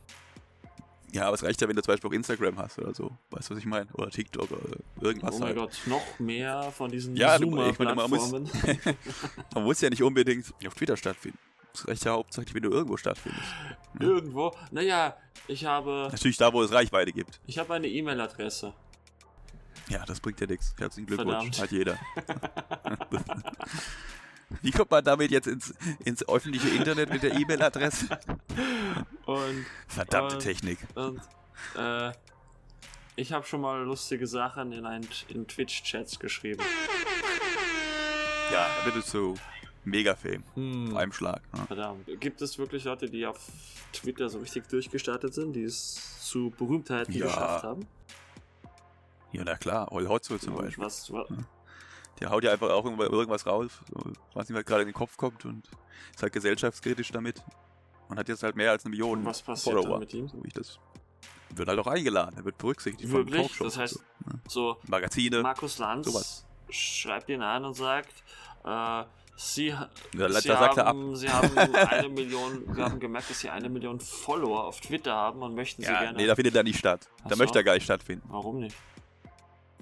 A: ja, aber es reicht ja, wenn du zum Beispiel auch Instagram hast oder so. Weißt du, was ich meine? Oder TikTok oder irgendwas
H: oh mein
A: halt.
H: Gott, noch mehr von diesen
A: Ja, ich meine, man
H: Zoomer-Plattformen. (laughs)
A: Man muss ja nicht unbedingt auf Twitter stattfinden. Ja hauptsächlich, wenn du irgendwo stattfindest.
H: Irgendwo. Naja, ich habe,
A: Natürlich da, wo es Reichweite gibt.
H: ich habe eine E-Mail-Adresse.
A: Ja, das bringt ja nichts. Herzlichen Glückwunsch.
H: Verdammt.
A: Hat jeder. (laughs) Wie kommt man damit jetzt ins, ins öffentliche Internet mit der E-Mail-Adresse?
H: Und,
A: Verdammte
H: Äh,
A: Technik.
H: und äh, ich habe schon mal lustige Sachen in, ein, in Twitch-Chats geschrieben.
A: Ja, da wird es so Mega-Fame.
H: Hm.
A: Auf einem Schlag. Ne?
H: Verdammt. Gibt es wirklich Leute, die auf Twitter so richtig durchgestartet sind, die es zu Berühmtheiten
A: Ja.
H: geschafft haben?
A: Ja, na klar. Ol Hotzo zum
H: Und
A: Beispiel.
H: Was, was,
A: Der haut ja einfach auch irgendwas raus, was ihm halt gerade in den Kopf kommt und ist halt gesellschaftskritisch damit. Und hat jetzt halt mehr als eine Million
H: Und was passiert
A: Follower.
H: dann mit ihm?
A: So wie ich das. Wird halt auch eingeladen, er wird berücksichtigt von
H: Wirklich?
A: Talkshows
H: Das heißt, so
A: so. Magazine.
H: Markus Lanz
A: sowas.
H: schreibt ihn an und sagt, äh, Sie,
A: Da- da
H: Sie,
A: er
H: haben, Sie haben eine Million, wir haben gemerkt, dass Sie eine Million Follower auf Twitter haben und möchten Sie
A: Ja,
H: gerne.
A: nee, da findet er nicht statt.
H: Ach
A: Da
H: so.
A: möchte er gar nicht stattfinden.
H: Warum nicht?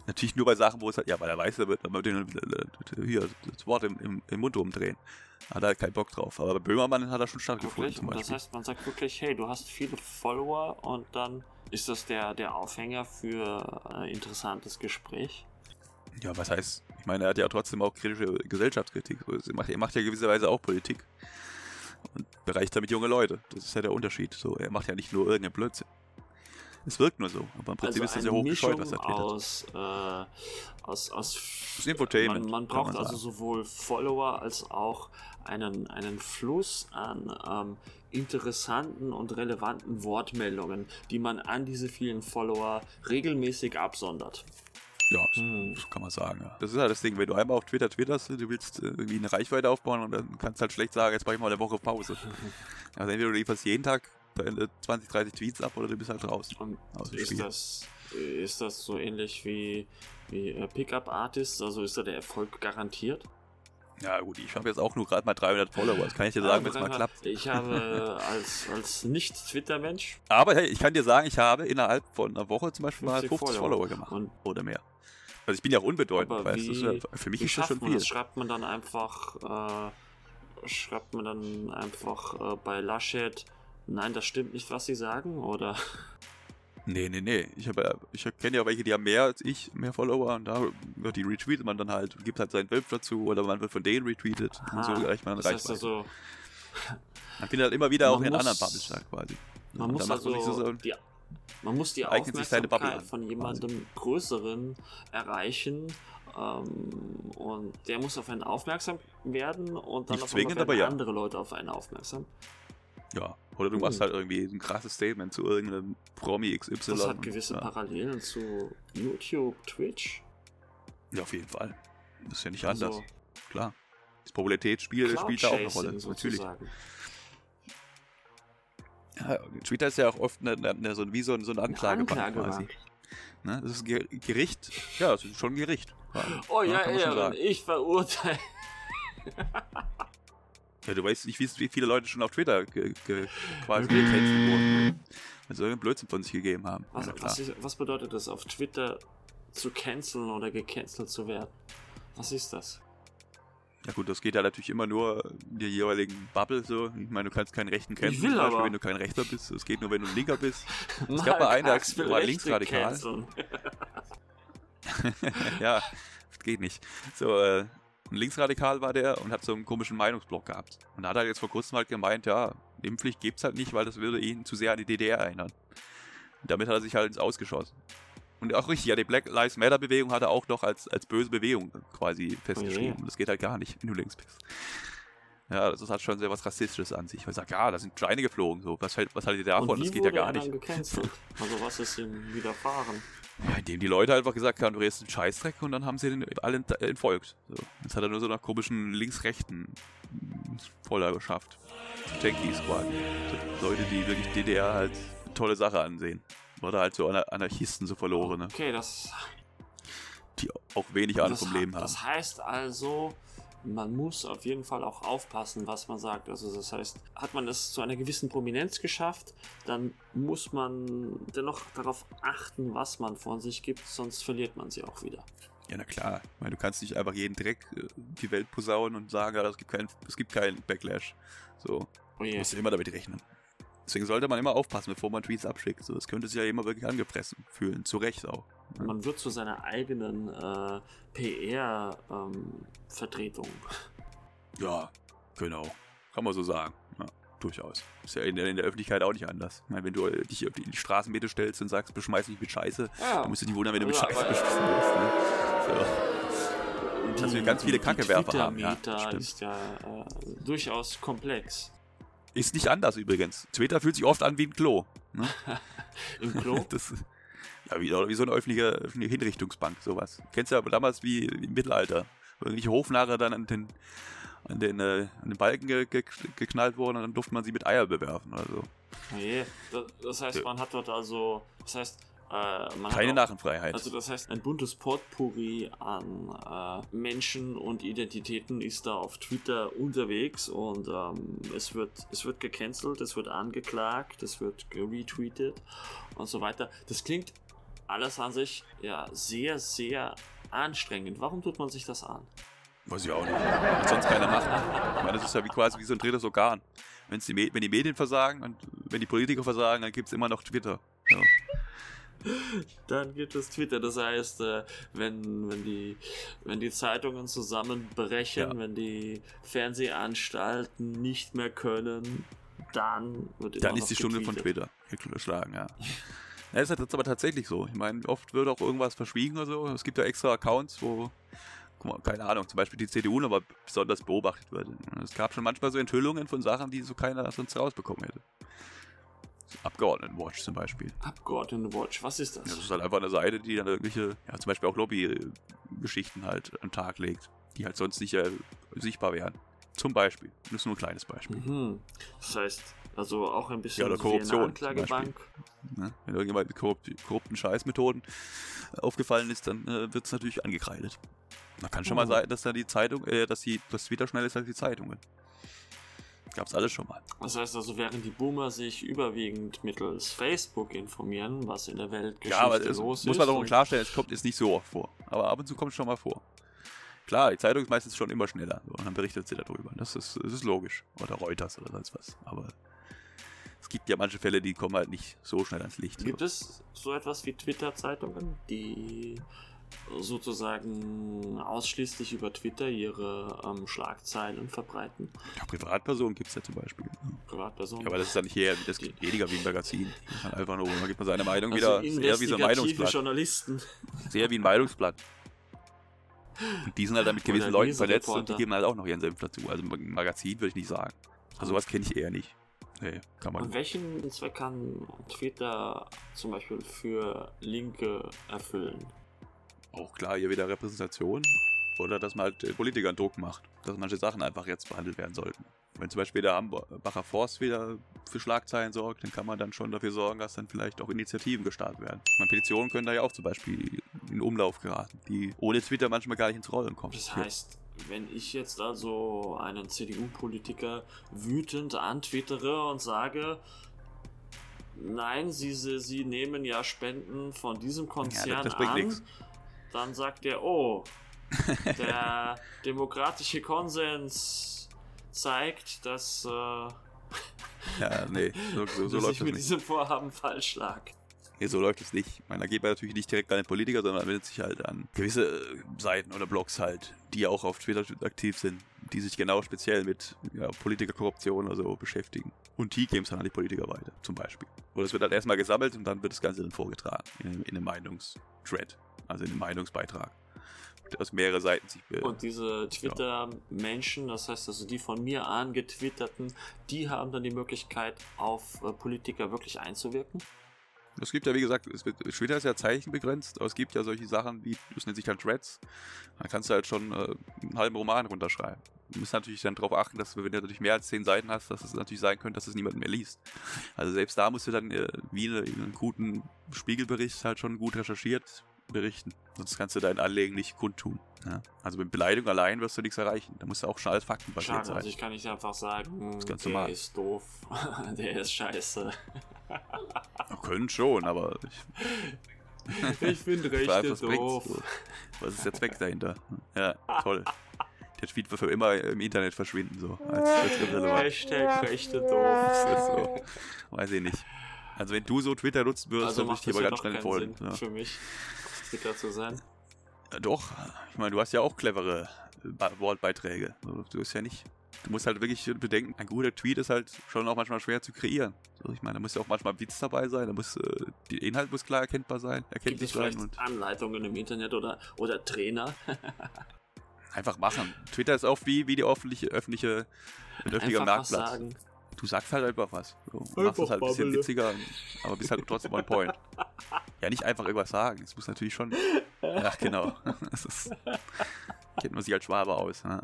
A: Natürlich nur bei Sachen, wo es halt, ja, weil er weiß, er wird er wird den, äh, hier das Wort im, im, im Mund umdrehen. Hat er keinen Bock drauf. Aber bei Böhmermann hat er schon stattgefunden
H: das heißt, man sagt wirklich, hey, du hast viele Follower und dann ist das der, der Aufhänger für ein interessantes Gespräch.
A: Ja, was heißt, ich meine, er hat ja trotzdem auch kritische Gesellschaftskritik. Er macht, er macht ja gewisserweise auch Politik. Und bereicht damit junge Leute. Das ist ja der Unterschied. So, er macht ja nicht nur irgendeinen Blödsinn. Es wirkt nur so. Aber im Prinzip ist das ja
H: Also
A: hochgescheut, was er twittert.
H: aus, äh, aus, aus
A: Das Infotainment,
H: Man, man braucht
A: man
H: also sowohl Follower als auch einen, einen Fluss an ähm, interessanten und relevanten Wortmeldungen, die man an diese vielen Follower regelmäßig absondert.
A: Ja, so,
H: Hm.
A: so kann man sagen, ja. Das ist halt das Ding, wenn du einmal auf Twitter twitterst, du willst äh, irgendwie eine Reichweite aufbauen und dann kannst du halt schlecht sagen, jetzt mache ich mal eine Woche Pause. (laughs) Also entweder du lieferst jeden Tag deine 20, 30 Tweets ab oder du bist halt draußen.
H: Und
A: Aus dem
H: ist
A: Spiel.
H: das, ist das so ähnlich wie, wie äh, Pickup Artists? Also ist da der Erfolg garantiert?
A: Ja gut, ich habe jetzt auch nur gerade mal 300 Follower, das kann ich dir sagen, wenn es mal klappt.
H: Ich habe als, als Nicht-Twitter-Mensch
A: Aber hey, ich kann dir sagen, ich habe innerhalb von einer Woche zum Beispiel mal
H: 50
A: 50
H: Follower.
A: Follower gemacht.
H: Und-
A: oder mehr. Also ich bin ja auch unbedeutend,
H: Aber
A: weißt du,
H: wie-
A: ja, für mich ist das schon viel.
H: das? Schreibt man dann einfach, äh, schreibt man dann einfach äh, bei Laschet, nein, das stimmt nicht, was sie sagen? Oder
A: Nee, nee, nee. Ich, ja- ich kenne ja welche, die haben mehr als ich, mehr Follower und da wird die retweetet man dann halt, gibt halt seinen Bild dazu oder man wird von denen retweetet und so
H: Ah,
A: erreicht man dann
H: das heißt also,
A: Man findet halt immer wieder
H: Man
A: auch in anderen statt quasi.
H: man
A: Und
H: muss also
A: sich so,
H: die, man muss die
A: eignet
H: Aufmerksamkeit von jemandem Größeren erreichen ähm, und der muss auf einen aufmerksam werden und dann
A: Nicht
H: auf
A: zwingend,
H: werden
A: ja.
H: andere Leute auf einen aufmerksam.
A: ja. Oder du machst
H: Hm.
A: halt irgendwie ein krasses Statement zu irgendeinem Promi XY.
H: Das hat gewisse
A: ja.
H: Parallelen zu YouTube, Twitch.
A: ja, auf jeden Fall. Das ist ja nicht anders.
H: Also,
A: Klar. Das Popularitätsspiel spielt da auch eine Rolle.
H: Cloud-Chasing
A: Natürlich. Ja, Twitter ist ja auch oft eine, eine, so, ein- wie so, ein- so eine Anklagebank
H: Anklagebank.
A: quasi. Ne? Das ist ein Ge- Gericht. Ja, das ist schon ein Gericht.
H: Oh ja,
A: schon
H: Ehren,
A: sagen.
H: ich verurteile.
A: Ja, du weißt nicht, wie, wie viele Leute schon auf Twitter ge, ge, quasi gecancelt wurden. Weil sie irgendeinen Blödsinn von sich gegeben haben.
H: Was,
A: ja,
H: was, ist, was bedeutet das, auf Twitter zu canceln oder gecancelt zu werden? Was ist das?
A: Ja gut, das geht ja natürlich immer nur in der jeweiligen Bubble so. Ich meine, du kannst keinen Rechten kennen,
H: will
A: zum Beispiel,
H: aber.
A: wenn du kein Rechter bist. Es geht nur, wenn du ein Linker bist. (laughs)
H: Es
A: gab mal einen, der war linksradikal. (laughs) Ja, geht nicht. So, äh, ein Linksradikal war der und hat so einen komischen Meinungsblock gehabt. Und da hat er jetzt vor kurzem halt gemeint, ja, Impfpflicht gibt's halt nicht, weil das würde ihn zu sehr an die DDR erinnern. Und damit hat er sich halt ins Ausgeschossen. Und auch richtig, ja, die Black Lives Matter Bewegung hat er auch noch als, als böse Bewegung quasi festgeschrieben.
H: Oh.
A: Das geht halt gar nicht, wenn du links bist. Ja, das hat schon sehr was Rassistisches an sich. Weil ich sag, ja, da sind Steine geflogen, so. Was, was haltet ihr davon?
H: Und
A: Das geht ja gar nicht.
H: gecancelt? Also was ist ihm widerfahren?
A: Ja, indem die Leute einfach gesagt haben, du redest einen Scheißdreck und dann haben sie den alle ent- entfolgt. So. Jetzt hat er nur so nach komischen linksrechten Voller geschafft. So Tankies quasi. So Leute, die wirklich DDR halt eine tolle Sache ansehen. Oder halt so Anar Anarchisten, so verlorene,
H: Okay, das,
A: die auch wenig Ahnung vom Leben haben.
H: das heißt also, man muss auf jeden Fall auch aufpassen, was man sagt. Also das heißt, hat man es zu einer gewissen Prominenz geschafft, dann muss man dennoch darauf achten, was man von sich gibt, sonst verliert man sie auch wieder.
A: Ja, na klar. Ich meine, du kannst nicht einfach jeden Dreck äh, die Welt posaunen und sagen, es gibt es gibt keinen Backlash. So.
H: Oh
A: Du
H: je.
A: musst immer damit rechnen. Deswegen sollte man immer aufpassen, bevor man Tweets abschickt. So, das könnte sich ja immer wirklich angefressen fühlen. Zu Recht auch.
H: Man wird zu seiner eigenen äh, PR-Vertretung.
A: Ja, genau. Kann man so sagen. Ja, durchaus. Ist ja in der, in der Öffentlichkeit auch nicht anders. Ich meine, wenn du äh, dich auf die Straßenmitte stellst und sagst, beschmeiß mich mit Scheiße,
H: Ja.
A: dann musst du dich wundern, wenn du mit
H: Ja,
A: Scheiße beschmissen wirst. Ne? So. Dass wir ganz viele Kackewerfer haben, ja, stimmt.
H: ist ja äh, durchaus komplex.
A: Ist nicht anders übrigens. Twitter fühlt sich oft an wie ein Klo. Ne? (laughs)
H: Im Klo?
A: Das, ja, wie, oder wie so eine öffentliche, öffentliche Hinrichtungsbank, sowas. Kennst du ja damals wie im Mittelalter, irgendwelche Hofnarre dann an den, an den, äh, an den Balken ge ge geknallt wurden und dann durfte man sie mit Eier bewerfen. Also
H: Nee, das, heißt, man hat dort also, das heißt,
A: keine
H: hat auch,
A: Narrenfreiheit.
H: Also das heißt, ein buntes Potpourri an äh, Menschen und Identitäten ist da auf Twitter unterwegs und ähm, es wird es wird gecancelt, es wird angeklagt, es wird retweetet und so weiter. Das klingt alles an sich ja sehr sehr anstrengend. Warum tut man sich das an?
A: Weiß ich auch nicht. Was sonst keiner macht. Ich meine, das ist ja wie quasi wie so ein drittes Organ. Wenn's die wenn die Medien versagen und wenn die Politiker versagen, dann gibt es immer noch Twitter. Ja.
H: Dann gibt es Twitter, das heißt, äh, wenn, wenn, die, wenn die Zeitungen zusammenbrechen,
A: Ja.
H: wenn die Fernsehanstalten nicht mehr können, dann wird
A: Dann ist die Stunde von. Twitter geschlagen, ja. Ja, ist halt jetzt aber tatsächlich so. Ich meine, oft wird auch irgendwas verschwiegen oder so. Es gibt ja extra Accounts, wo, guck mal, keine Ahnung, zum Beispiel die CDU aber besonders beobachtet wird. Es gab schon manchmal so Enthüllungen von Sachen, die so keiner sonst rausbekommen hätte. Abgeordnetenwatch zum Beispiel.
H: Abgeordnetenwatch, was ist
A: Ja,
H: das?
A: das ist halt einfach eine Seite, die dann irgendwelche, ja, zum Beispiel auch Lobby-Geschichten halt am Tag legt, die halt sonst nicht äh, sichtbar wären. Zum Beispiel. Das ist nur ein kleines Beispiel.
H: Mhm. Das heißt, also auch ein bisschen
A: Ja, oder
H: so wie eine
A: Korruption
H: Anklagebank.
A: Ne? Wenn irgendjemand mit korrupt, korrupten Scheißmethoden äh, aufgefallen ist, dann äh, wird es natürlich angekreidet. Da kann schon
H: Oh.
A: mal sein, dass dann die Zeitung, äh, dass die, das Twitter schneller ist als die Zeitungen. Gab's alles schon mal.
H: Das heißt also, während die Boomer sich überwiegend mittels Facebook informieren, was in der Weltgeschichte
A: Ja, aber es
H: los
A: muss man doch klarstellen, es kommt jetzt nicht so oft vor. Aber ab und zu kommt es schon mal vor. Klar, die Zeitung ist meistens schon immer schneller so, und dann berichtet sie darüber. Das ist, das ist logisch. Oder Reuters oder sonst was. Aber es gibt ja manche Fälle, die kommen halt nicht so schnell ans Licht.
H: Gibt es so etwas wie Twitter-Zeitungen, die sozusagen ausschließlich über Twitter ihre ähm, Schlagzeilen verbreiten?
A: Ja, Privatpersonen gibt es ja zum Beispiel.
H: Privatpersonen?
A: Ja, aber das ist ja nicht eher, das
H: Die-
A: weniger wie ein Magazin. Halt einfach nur, man gibt mal seine Meinung
H: also
A: wieder, ist eher wie so ein Meinungsblatt.
H: Journalisten.
A: Sehr wie ein Meinungsblatt. Und die sind halt dann mit gewissen Leuten vernetzt und die geben halt auch noch ihren Senf dazu. Also ein Magazin würde ich nicht sagen. Also sowas kenne ich eher nicht. Nee, kann man
H: Und welchen Zweck kann Twitter zum Beispiel für Linke erfüllen?
A: Auch klar hier wieder Repräsentation. Oder dass man halt äh, Politikern Druck macht, dass manche Sachen einfach jetzt behandelt werden sollten. Wenn zum Beispiel der Hambacher Forst wieder für Schlagzeilen sorgt, dann kann man dann schon dafür sorgen, dass dann vielleicht auch Initiativen gestartet werden. Ich meine, Petitionen können da ja auch zum Beispiel in Umlauf geraten, die ohne Twitter manchmal gar nicht ins Rollen kommen.
H: Das heißt, wenn ich jetzt also einen CDU-Politiker wütend antwittere und sage, nein, sie, sie, sie nehmen ja Spenden von diesem Konzern
A: das bringt
H: an,
A: nix.
H: Dann sagt er, oh, der (laughs) demokratische Konsens zeigt, dass, äh,
A: Ja, nee, so, so, so
H: dass
A: läuft
H: ich mit
A: nicht.
H: diesem Vorhaben falsch lag.
A: Nee, so läuft es nicht. Da geht man natürlich nicht direkt an den Politiker, sondern wendet sich halt an gewisse äh, Seiten oder Blogs halt, die auch auf Twitter aktiv sind, die sich genau speziell mit ja, Politikerkorruption oder so beschäftigen. Und die geben es dann an die Politiker weiter, zum Beispiel. Oder es wird halt erstmal gesammelt und dann wird das Ganze dann vorgetragen in, einem- in einem Meinungsthread, also in einem Meinungsbeitrag. Aus mehrere Seiten sich be
H: Und diese Twitter-Menschen, das heißt also die von mir angetwitterten, die haben dann die Möglichkeit, auf äh, Politiker wirklich einzuwirken.
A: Es gibt ja, wie gesagt, es wird, Twitter ist ja zeichenbegrenzt, aber es gibt ja solche Sachen wie, das nennt sich halt Threads. Da kannst du halt schon äh, einen halben Roman runterschreiben. Du musst natürlich dann darauf achten, dass wenn du natürlich mehr als zehn Seiten hast, dass es natürlich sein könnte, dass es niemand mehr liest. Also selbst da musst du dann äh, wie in einem guten Spiegelbericht halt schon gut recherchiert berichten. Sonst kannst du dein Anlegen nicht kundtun. Ja? Also mit Beleidigung allein wirst du nichts erreichen. Da musst du auch schon alles faktenbasiert
H: Schade,
A: sein.
H: also ich kann nicht einfach sagen,
A: ist ganz
H: der
A: normal.
H: ist doof, (laughs) der ist scheiße.
A: Können schon, aber ich, (laughs)
H: Ich finde (laughs) Rechte doof.
A: So. Was ist der Zweck dahinter? Ja, toll. Der Tweet wird für immer im Internet verschwinden, so. Als, als.
H: Hashtag Rechte
A: Das
H: doof.
A: so. Weiß ich nicht. Also wenn du so Twitter nutzen würdest,
H: Also
A: dann würde ich dir
H: das
A: aber ganz schnell.
H: Sinn
A: Ja.
H: für mich, zu sein.
A: Ja, doch. Ich meine, du hast ja auch clevere äh, Wortbeiträge. Also, Du bist ja nicht. Du musst halt wirklich bedenken, ein guter Tweet ist halt schon auch manchmal schwer zu kreieren. So, ich meine, da muss ja auch manchmal Witz dabei sein, da muss äh, der Inhalt muss klar erkennbar sein,
H: Gibt
A: erkenntlich
H: es
A: sein und
H: Anleitungen im Internet oder, oder Trainer? (laughs)
A: einfach machen. Twitter ist auch wie, wie die öffentliche, öffentliche, öffentlicher Marktplatz.
H: sagen.
A: Du sagst halt einfach was. Machst
H: Einfach
A: es halt ein bisschen witziger, aber bist halt trotzdem on point. (laughs) Ja, nicht einfach irgendwas sagen. Es muss natürlich schon. (laughs) Ach, genau. (laughs) Das ist, Kennt man sich als Schwabe aus. Ja.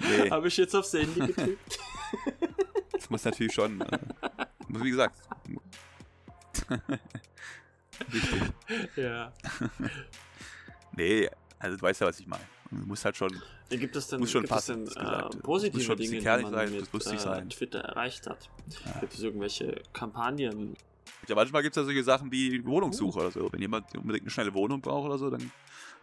A: Nee,
H: Habe ich jetzt aufs Handy getippt? (laughs)
A: das muss natürlich schon. Muss, wie gesagt. Wichtig.
H: ja.
A: Nee, also du weißt ja, was ich meine. Du musst halt schon.
H: Ja, Gibt es denn,
A: Muss schon
H: gibt
A: passen,
H: es denn äh,
A: Muss
H: positive
A: schon ein
H: Dinge, die man
A: sein,
H: mit äh,
A: sein.
H: Twitter erreicht hat? Gibt es irgendwelche Kampagnen?
A: Ja, manchmal gibt es ja solche Sachen wie Wohnungssuche oder so. Wenn jemand unbedingt eine schnelle Wohnung braucht oder so, dann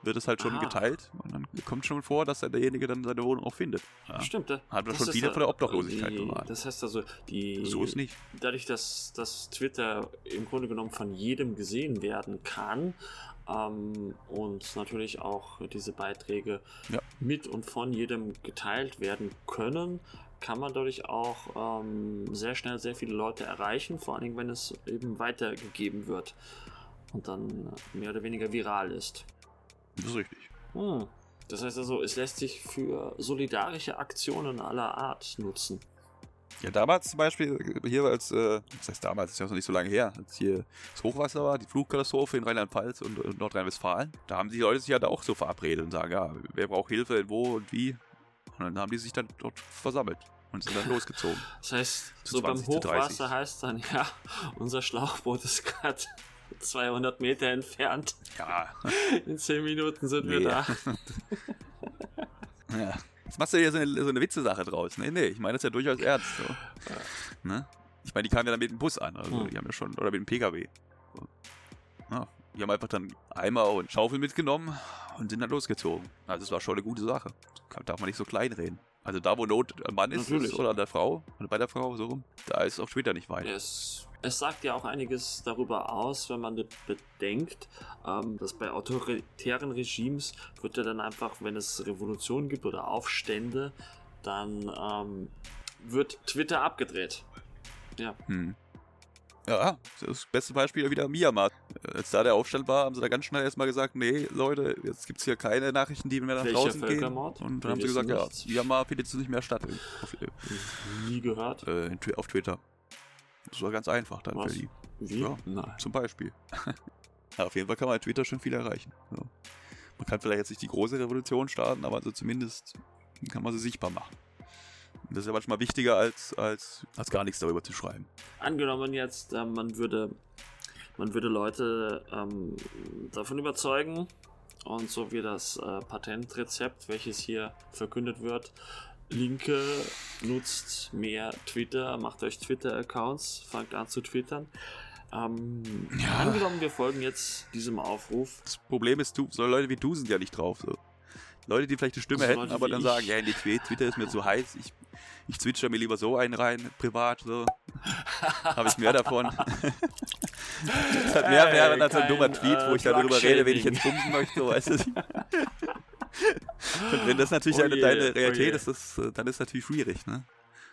A: wird es halt schon
H: Ah.
A: geteilt. Und dann kommt schon vor, dass derjenige dann seine Wohnung auch findet. Ja.
H: Stimmt, da,
A: Hat man
H: das
A: schon
H: ja
A: von der Obdachlosigkeit
H: die,
A: bewahrt.
H: Das heißt also, die,
A: So ist nicht.
H: dadurch, dass, dass Twitter im Grunde genommen von jedem gesehen werden kann ähm, und natürlich auch diese Beiträge
A: Ja.
H: mit und von jedem geteilt werden können, kann man dadurch auch ähm, sehr schnell sehr viele Leute erreichen, vor allen Dingen, wenn es eben weitergegeben wird und dann mehr oder weniger viral ist.
A: Das ist richtig.
H: Hm. Das heißt also, es lässt sich für solidarische Aktionen aller Art nutzen.
A: Ja, damals zum Beispiel, hier als, äh, das heißt damals, ist ja noch nicht so lange her, als hier das Hochwasser war, die Flugkatastrophe in Rheinland-Pfalz und, und Nordrhein-Westfalen, da haben die Leute sich ja da auch so verabredet und sagen, ja, wer braucht Hilfe, wo und wie. Und dann haben die sich dann dort versammelt und sind dann losgezogen.
H: Das heißt, so beim
A: 20 zu 30.
H: Hochwasser heißt dann, ja, unser Schlauchboot ist gerade (laughs) 200 Meter entfernt.
A: Ja, (laughs)
H: In 10 Minuten sind wir
A: Nee.
H: da. (laughs)
A: ja. Jetzt machst du hier so eine, so eine Witze-Sache draus. Nee, nee, ich meine das ja durchaus ernst. So. Ne? Ich meine, die kamen ja dann mit dem Bus an, also
H: Hm.
A: die haben ja schon, oder mit dem PKW. So. Ja, die haben einfach dann Eimer und Schaufel mitgenommen und sind dann losgezogen. Also es war schon eine gute Sache. Darf man nicht so klein reden. Also da, wo Not am Mann ist,
H: Natürlich.
A: ist oder an der Frau, oder bei der Frau, so rum, da ist auf Twitter nicht weit.
H: Es, es sagt ja auch einiges darüber aus, wenn man bedenkt, ähm, dass bei autoritären Regimes wird ja dann einfach, wenn es Revolutionen gibt oder Aufstände, dann ähm, wird Twitter abgedreht. Ja.
A: Hm. Ja, das beste Beispiel wieder Myanmar. Als da der Aufstand war, haben sie da ganz schnell erstmal gesagt, nee, Leute, jetzt gibt es hier keine Nachrichten, die mehr nach
H: Welcher
A: draußen gehen. Und
H: Wir
A: dann haben sie gesagt, ja,
H: nichts.
A: Myanmar findet es nicht mehr statt auf,
H: Nie gehört.
A: äh, in, auf Twitter. Das war ganz einfach dann
H: Was?
A: für die,
H: Wie?
A: ja.
H: Nein.
A: zum Beispiel. (laughs) ja, auf jeden Fall kann man Twitter schon viel erreichen. So. Man kann vielleicht jetzt nicht die große Revolution starten, aber also zumindest kann man sie sichtbar machen. Das ist ja manchmal wichtiger, als, als, als gar nichts darüber zu schreiben.
H: Angenommen jetzt, ähm, man würde man würde Leute ähm, davon überzeugen und so wie das äh, Patentrezept, welches hier verkündet wird, Linke nutzt mehr Twitter, macht euch Twitter-Accounts, fangt an zu twittern. Ähm,
A: Ja.
H: Angenommen, wir folgen jetzt diesem Aufruf.
A: Das Problem ist, du, so Leute wie du sind ja nicht drauf. So. Leute, die vielleicht eine Stimme
H: So
A: hätten,
H: Leute
A: aber dann
H: ich.
A: sagen, ja, nee, Twi- Twitter ist mir zu heiß, ich, ich zwitscher mir lieber so einen rein, privat, so. (laughs) Habe ich mehr davon. (laughs) das hat mehr Mehrwert als ein dummer Tweet, wo
H: äh,
A: ich darüber rede, wenn ich jetzt bumsen möchte, weißt du. Und wenn das natürlich
H: Oh
A: deine,
H: je,
A: deine
H: oh
A: Realität
H: je.
A: ist, das, äh, dann ist natürlich schwierig, ne?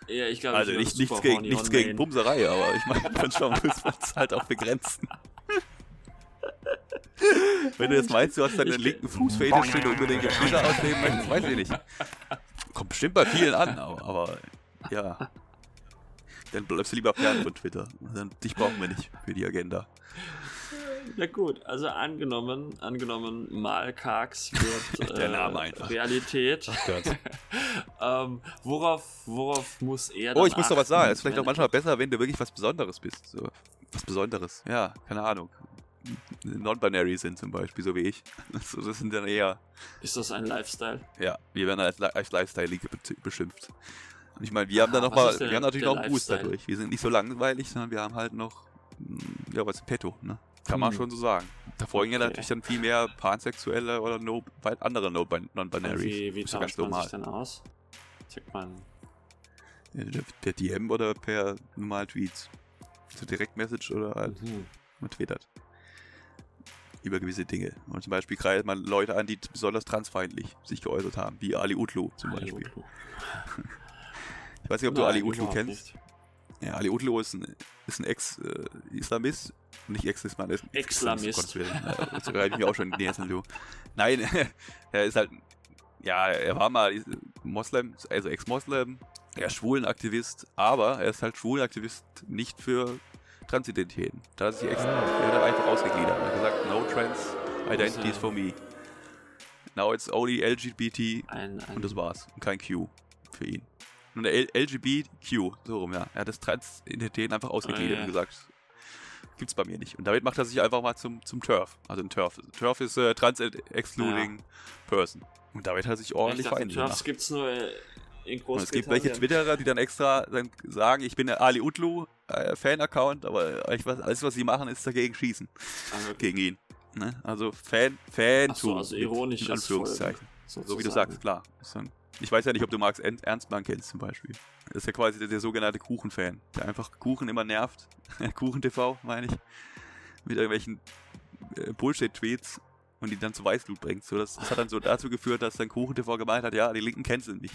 H: Ja, ich glaube,
A: Also
H: ich
A: nicht, nichts gegen, nichts gegen. Bumserei, aber ich meine, (laughs) manchmal muss man es halt auch begrenzen. Wenn du jetzt meinst, du hast deinen linken Fußfetisch, den du unbedingt im Twitter ausleben möchtest, weiß ich nicht. Kommt bestimmt bei vielen an, aber, aber ja. Dann bleibst du lieber fern von Twitter. Dann, dich brauchen wir nicht für die Agenda.
H: Na gut, also angenommen, angenommen, Malkarks wird (laughs)
A: Der
H: äh,
A: Name einfach.
H: Realität. (laughs) ähm, worauf, worauf muss er
A: Oh, ich muss doch was sagen. Es ist vielleicht auch manchmal besser, wenn du wirklich was Besonderes bist. So, was Besonderes. Ja, keine Ahnung. Non-binary sind zum Beispiel, so wie ich. (laughs) So, das sind dann eher
H: Ist das ein Lifestyle?
A: Ja, wir werden als, als Lifestyle-League be- beschimpft. Und ich meine, wir haben da
H: Ah,
A: noch
H: was
A: mal,
H: ist der-
A: wir haben natürlich noch einen Boost
H: Lifestyle?
A: dadurch. Wir sind nicht so langweilig, sondern wir haben halt noch, mm, ja, was im Petto, ne? Kann man
H: Hm.
A: schon so sagen. Da folgen ja
H: Okay.
A: natürlich dann viel mehr pansexuelle oder no, weit andere no,
H: Und
A: Non-Binaries.
H: Wie, wie tauscht man
A: normal.
H: sich denn aus? Sagt man,
A: Per DM oder per normal Tweets. So Direktmessage oder halt,
H: mhm.
A: man twittert. Über gewisse Dinge. Und zum Beispiel greift man Leute an, die besonders transfeindlich sich geäußert haben, wie Ali Utlu zum
H: Ali
A: Beispiel.
H: Utlu. (laughs)
A: Ich weiß nicht, ob du
H: Nein,
A: Ali Utlu kennst.
H: nicht.
A: Ja, Ali Utlu ist ein, ist ein Ex-Islamist. nicht Ex-Islamist, ist ein Willen. Ja, Jetzt reibe ich mich auch schon in die du. Nein, (laughs) er ist halt, ja, er war mal Moslem, also Ex-Moslem, er ist Schwulenaktivist, aber er ist halt Schwulenaktivist nicht für Transidentitäten. Da hat er sich ex er hat einfach ausgegliedert. Er hat gesagt, no trans identities for me. now it's only LGBT
H: Ein, ein
A: und das war's. Und kein Q für ihn. Eine L LGBTQ, so rum, ja. Er hat das Transidentitäten einfach ausgegliedert
H: Ah, ja.
A: und gesagt, gibt's bei mir nicht. Und damit macht er sich einfach mal zum, zum TERF. Also ein TERF. TERF ist äh, Trans-Excluding Person. Und damit hat er sich ordentlich feindlich
H: Turfs gibt's nur in
A: Und es gibt welche Twitterer, die dann extra dann sagen, ich bin der Ali Utlu äh, Fan-Account, aber alles, was sie machen, ist dagegen schießen.
H: Also,
A: Gegen ihn. Ne? Also Fan, Fan
H: so, also ironisches
A: in Anführungszeichen.
H: Folgen,
A: So wie du sagst, klar. Ich weiß ja nicht, ob du Max Ern- Ernstmann kennst zum Beispiel. Das ist ja quasi der, der sogenannte Kuchen-Fan, der einfach Kuchen immer nervt. (laughs) Kuchen-TV, meine ich. Mit irgendwelchen äh, Bullshit-Tweets und die dann zu Weißblut bringt. So, das, das hat dann so dazu geführt, dass dann Kuchen-TV gemeint hat, ja, die Linken canceln mich.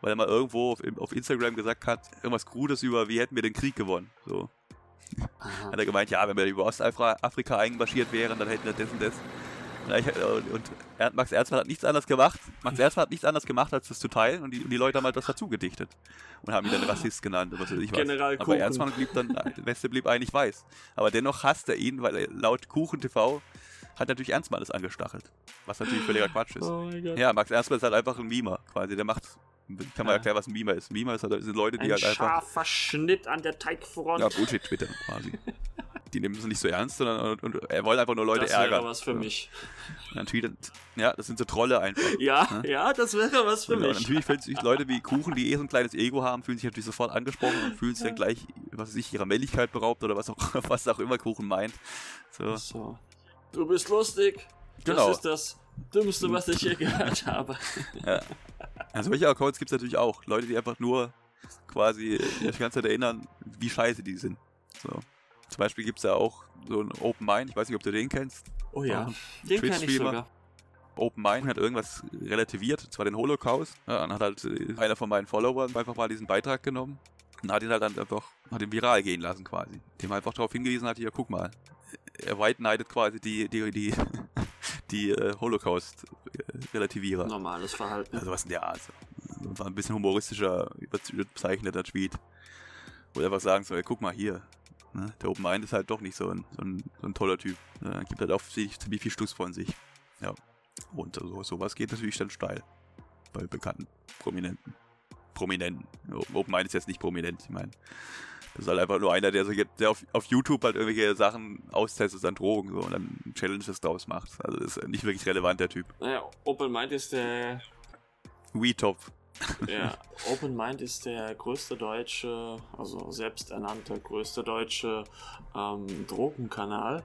A: Weil er mal irgendwo auf, auf Instagram gesagt hat, irgendwas Krudes über, wie hätten wir den Krieg gewonnen. So.
H: Aha.
A: Hat er gemeint, ja, wenn wir über Ostafrika einmarschiert wären, dann hätten wir das und das. Und, ich, und, er, Max Ernstmann hat nichts anderes gemacht. Max Ernstmann hat nichts anderes gemacht, als das zu teilen. Und die, und die Leute haben halt das dazu gedichtet. Und haben ihn dann Rassist genannt was weiß ich was.
H: General
A: Aber
H: Kuchen.
A: Ernstmann blieb dann, der Weste blieb eigentlich weiß. Aber dennoch hasst er ihn, weil er laut Kuchen TV hat natürlich Ernstmann das angestachelt. Was natürlich völliger Quatsch ist.
H: Oh.
A: Ja, Max Ernstmann ist halt einfach ein Mimer quasi. Der macht, kann man
H: Ja.
A: erklären, was ein Mimer ist. Mimer ist halt, sind Leute, die
H: Ein
A: halt einfach
H: scharfer Schnitt an der Teigfront.
A: ja, Bullshit-Twitter quasi. (laughs) Die nehmen es nicht so ernst, sondern und, und, er wollen einfach nur Leute
H: das wäre
A: ärgern.
H: was für mich.
A: Und tweetet, ja, das sind so Trolle einfach.
H: Ja, ja, das wäre was für
A: Genau, und
H: mich.
A: natürlich fühlen sich Leute wie Kuchen, die eh so ein kleines Ego haben, fühlen sich natürlich sofort angesprochen und fühlen sich dann gleich, was weiß ich, ihrer Männlichkeit beraubt oder was auch, (laughs) was auch immer Kuchen meint. So.
H: So. Du bist lustig.
A: Genau.
H: Das ist das Dümmste, was ich je gehört habe. (laughs)
A: Also solche Accounts gibt es natürlich auch. Leute, die einfach nur quasi die ganze Zeit erinnern, wie scheiße die sind. So. Zum Beispiel gibt es ja auch so einen Open Mind, ich weiß nicht, ob du den kennst.
H: Oh ja, den kann ich sogar.
A: Open Mind hat irgendwas relativiert, zwar den Holocaust. Ja, dann hat halt äh, einer von meinen Followern einfach mal diesen Beitrag genommen und hat ihn halt dann einfach, hat ihn viral gehen lassen quasi. Dem einfach darauf hingewiesen hat, hier, guck mal, er white quasi die, die, die, (laughs) die äh, Holocaust-Relativierer.
H: Normales Verhalten.
A: Also was in der Art. War ein bisschen humoristischer, überzeichneter Tweet. Wo einfach sagen so, ey, guck mal hier. Ne? Der Open Mind ist halt doch nicht so ein, so ein, so ein toller Typ. Ne? Gibt halt auch ziemlich ziemlich viel Stuss von sich. Ja. Und so, sowas geht natürlich dann steil. Bei bekannten Prominenten. Prominenten. Open Mind ist jetzt nicht prominent, ich meine. Das ist halt einfach nur einer, der, so jetzt, der auf, auf YouTube halt irgendwelche Sachen austestet an Drogen so, und dann Challenges draus macht. Also das ist nicht wirklich relevant, der Typ.
H: Naja, Open Mind ist der.
A: WeTop.
H: Ja, (laughs) Open Mind ist der größte deutsche, also selbsternannte größte deutsche ähm, Drogenkanal.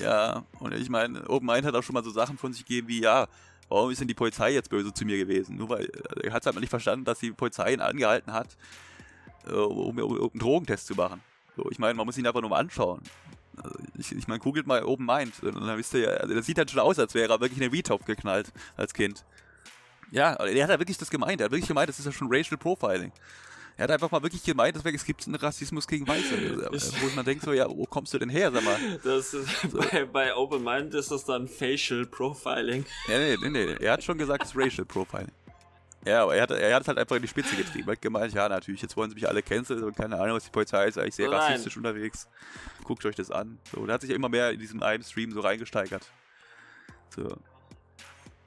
A: Ja, und ich meine, Open Mind hat auch schon mal so Sachen von sich gegeben wie, ja, warum ist denn die Polizei jetzt böse zu mir gewesen? Nur weil er hat halt nicht verstanden, dass die Polizei ihn angehalten hat, um, um, um einen Drogentest zu machen. So, ich meine, man muss ihn einfach nur mal anschauen. Also ich, ich meine, googelt mal Open Mind und dann wisst ihr ja, also das sieht halt schon aus, als wäre er wirklich in den V-Top geknallt als Kind. Ja, er hat ja wirklich das gemeint. Er hat wirklich gemeint, das ist ja schon Racial Profiling. Er hat einfach mal wirklich gemeint, dass es gibt einen Rassismus gegen Weiße.
H: Ist- (laughs)
A: Wo man denkt so, ja, wo kommst du denn her, sag mal?
H: Das ist, (laughs) bei, bei Open Mind ist das dann Facial Profiling.
A: Nee, nee, nee, nee. Er hat schon gesagt, es ist Racial Profiling. Ja, aber er hat, er hat es halt einfach in die Spitze getrieben. Er hat gemeint, ja, natürlich, jetzt wollen sie mich alle canceln und keine Ahnung, was die Polizei ist, eigentlich sehr
H: Nein.
A: rassistisch unterwegs. Guckt euch das an. So, der hat sich ja immer mehr in diesem einen Stream so reingesteigert. So.